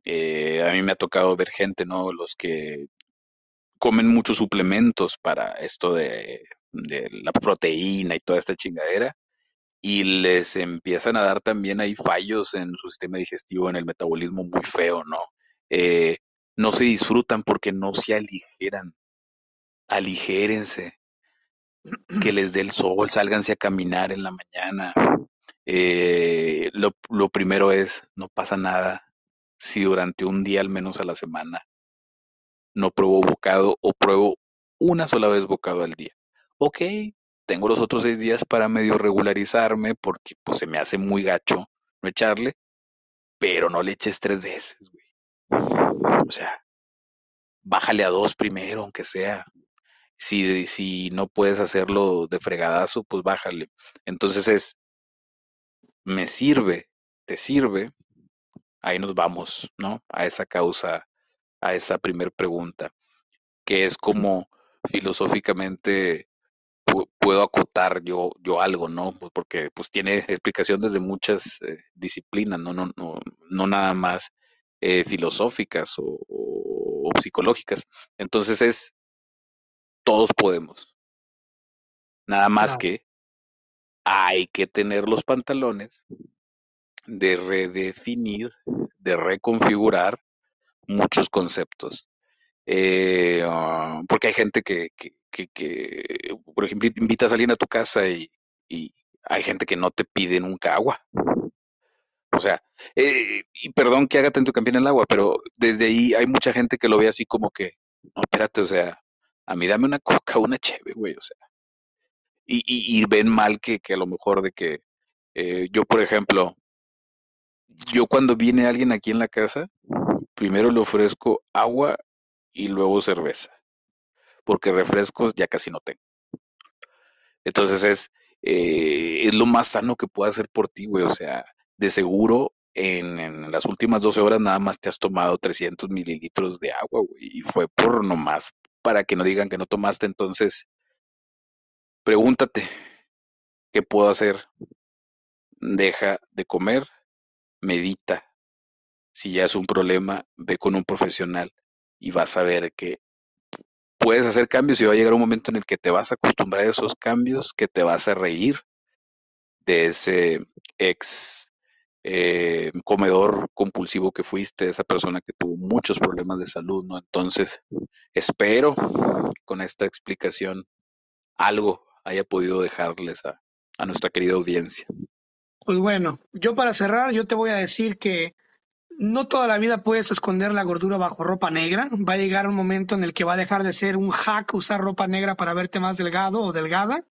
eh, a mí me ha tocado ver gente, ¿no? Los que comen muchos suplementos para esto de, la proteína y toda esta chingadera. Y les empiezan a dar también ahí fallos en su sistema digestivo, en el metabolismo muy feo, ¿no? Eh, no se disfrutan porque no se aligeran. Aligérense. Que les dé el sol, sálganse a caminar en la mañana. Eh, lo, primero es, no pasa nada, si durante un día al menos a la semana no pruebo bocado o pruebo una sola vez bocado al día. Ok, tengo los otros seis días para medio regularizarme porque pues se me hace muy gacho no echarle, pero no le eches tres veces, güey. O sea, bájale a dos primero, aunque sea. Si, si no puedes hacerlo de fregadazo, pues bájale. Entonces es, me sirve, te sirve, ahí nos vamos, ¿no? A esa causa a esa primer pregunta, que es como filosóficamente puedo acotar yo, yo algo, ¿no? Pues porque pues tiene explicación desde muchas eh, disciplinas, ¿no? No, no, no nada más eh, filosóficas o, o, psicológicas. Entonces es, todos podemos. Nada más que hay que tener los pantalones de redefinir, de reconfigurar muchos conceptos. Eh, uh, porque hay gente que, por ejemplo, invitas a alguien a tu casa y, y, hay gente que no te pide nunca agua. O sea, eh, y perdón que haga tanto campeón el agua, pero desde ahí hay mucha gente que lo ve así como que, no, espérate, o sea, a mí dame una coca, una cheve, güey, o sea. Y, y, y ven mal que, que, a lo mejor de que eh, yo, por ejemplo, yo cuando viene alguien aquí en la casa, primero le ofrezco agua y luego cerveza, porque refrescos ya casi no tengo. Entonces es, eh, es lo más sano que puedo hacer por ti, güey. O sea, de seguro en, en, las últimas 12 horas nada más te has tomado 300 mililitros de agua, güey, y fue por nomás para que no digan que no tomaste. Entonces, pregúntate, ¿qué puedo hacer? Deja de comer, medita. Si ya es un problema, ve con un profesional y vas a ver que puedes hacer cambios y va a llegar un momento en el que te vas a acostumbrar a esos cambios, que te vas a reír de ese ex eh, comedor compulsivo que fuiste, esa persona que tuvo muchos problemas de salud, ¿no? Entonces, espero que con esta explicación algo haya podido dejarles a, a nuestra querida audiencia. Pues bueno, yo para cerrar, yo te voy a decir que no toda la vida puedes esconder la gordura bajo ropa negra. Va a llegar un momento en el que va a dejar de ser un hack usar ropa negra para verte más delgado o delgada.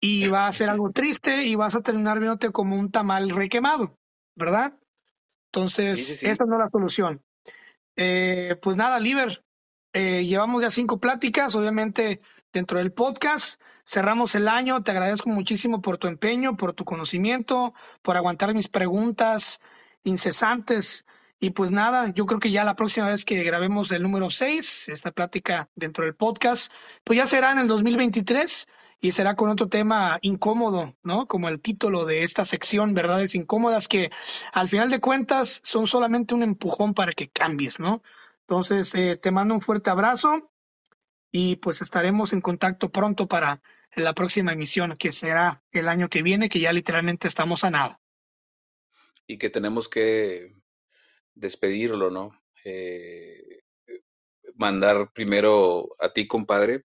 Y va a ser algo triste y vas a terminar viéndote como un tamal requemado, ¿verdad? Entonces, sí, sí, sí. esa no es la solución. Eh, pues nada, Liber, eh, llevamos ya cinco pláticas, obviamente dentro del podcast. Cerramos el año. Te agradezco muchísimo por tu empeño, por tu conocimiento, por aguantar mis preguntas incesantes. Y pues nada, yo creo que ya la próxima vez que grabemos el número 6, esta plática dentro del podcast, pues ya será en el 2023 y será con otro tema incómodo, ¿no? Como el título de esta sección, verdades incómodas, que al final de cuentas son solamente un empujón para que cambies, ¿no? Entonces, eh, te mando un fuerte abrazo y pues estaremos en contacto pronto para la próxima emisión, que será el año que viene, que ya literalmente estamos a nada y que tenemos que despedirlo, ¿no? Eh, mandar primero a ti, compadre,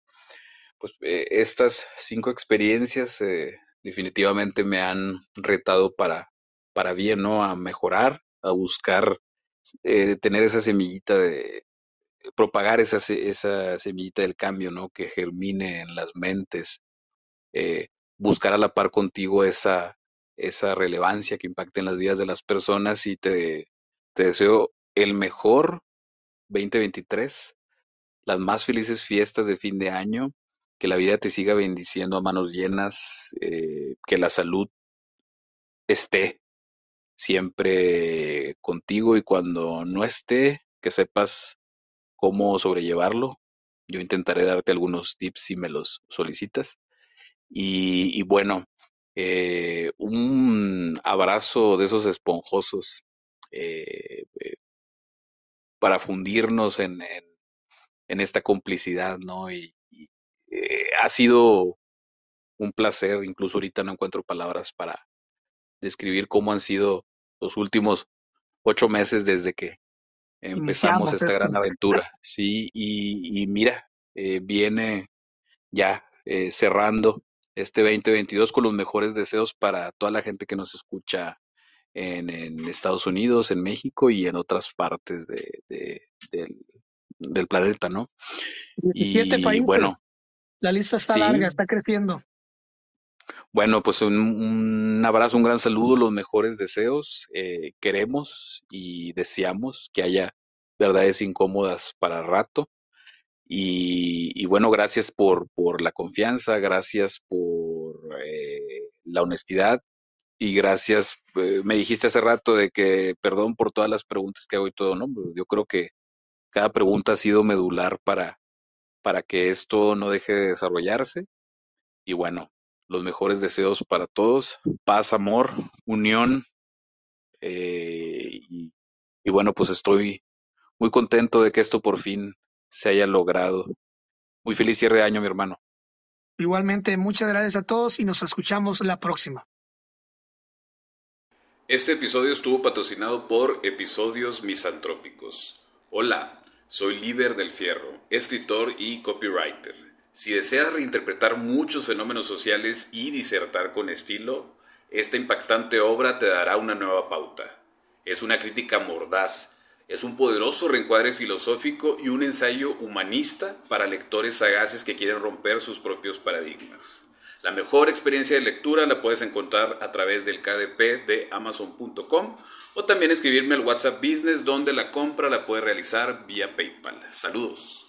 pues eh, estas cinco experiencias eh, definitivamente me han retado para, para bien, ¿no? A mejorar, a buscar tener esa semillita de propagar esa, esa semillita del cambio, ¿no? Que germine en las mentes, buscar a la par contigo esa, esa relevancia que impacte en las vidas de las personas y te, te deseo el mejor 2023, las más felices fiestas de fin de año, que la vida te siga bendiciendo a manos llenas, eh, que la salud esté siempre contigo y cuando no esté, que sepas cómo sobrellevarlo. Yo intentaré darte algunos tips si me los solicitas. Y, bueno, eh, un abrazo de esos esponjosos eh, eh, para fundirnos en, esta complicidad, ¿no? Y, y eh, ha sido un placer, incluso ahorita no encuentro palabras para describir cómo han sido los últimos ocho meses desde que empezamos esta gran aventura, sí, y, y mira, eh, viene ya eh, cerrando este 2022 con los mejores deseos para toda la gente que nos escucha en, en Estados Unidos, en México y en otras partes de, de, del, del, planeta, ¿no? 17 y países. bueno. La lista está sí. larga, está creciendo. Bueno, pues un, abrazo, un gran saludo, los mejores deseos. Eh, queremos y deseamos que haya verdades incómodas para rato. Y, y, bueno, gracias por, por la confianza, gracias por eh, la honestidad y gracias. Eh, me dijiste hace rato de que perdón por todas las preguntas que hago y todo, ¿no? Yo creo que cada pregunta ha sido medular para, para que esto no deje de desarrollarse. Y bueno, los mejores deseos para todos, paz, amor, unión. Eh, y, y bueno, pues estoy muy contento de que esto por fin se haya logrado. Muy feliz cierre de año, mi hermano. Igualmente, muchas gracias a todos y nos escuchamos la próxima. Este episodio estuvo patrocinado por Episodios Misantrópicos. Hola, soy Líder del Fierro, escritor y copywriter. Si deseas reinterpretar muchos fenómenos sociales y disertar con estilo, esta impactante obra te dará una nueva pauta. Es una crítica mordaz, es un poderoso reencuadre filosófico y un ensayo humanista para lectores sagaces que quieren romper sus propios paradigmas. La mejor experiencia de lectura la puedes encontrar a través del KDP de amazon.com o también escribirme al WhatsApp Business donde la compra la puedes realizar vía PayPal. Saludos.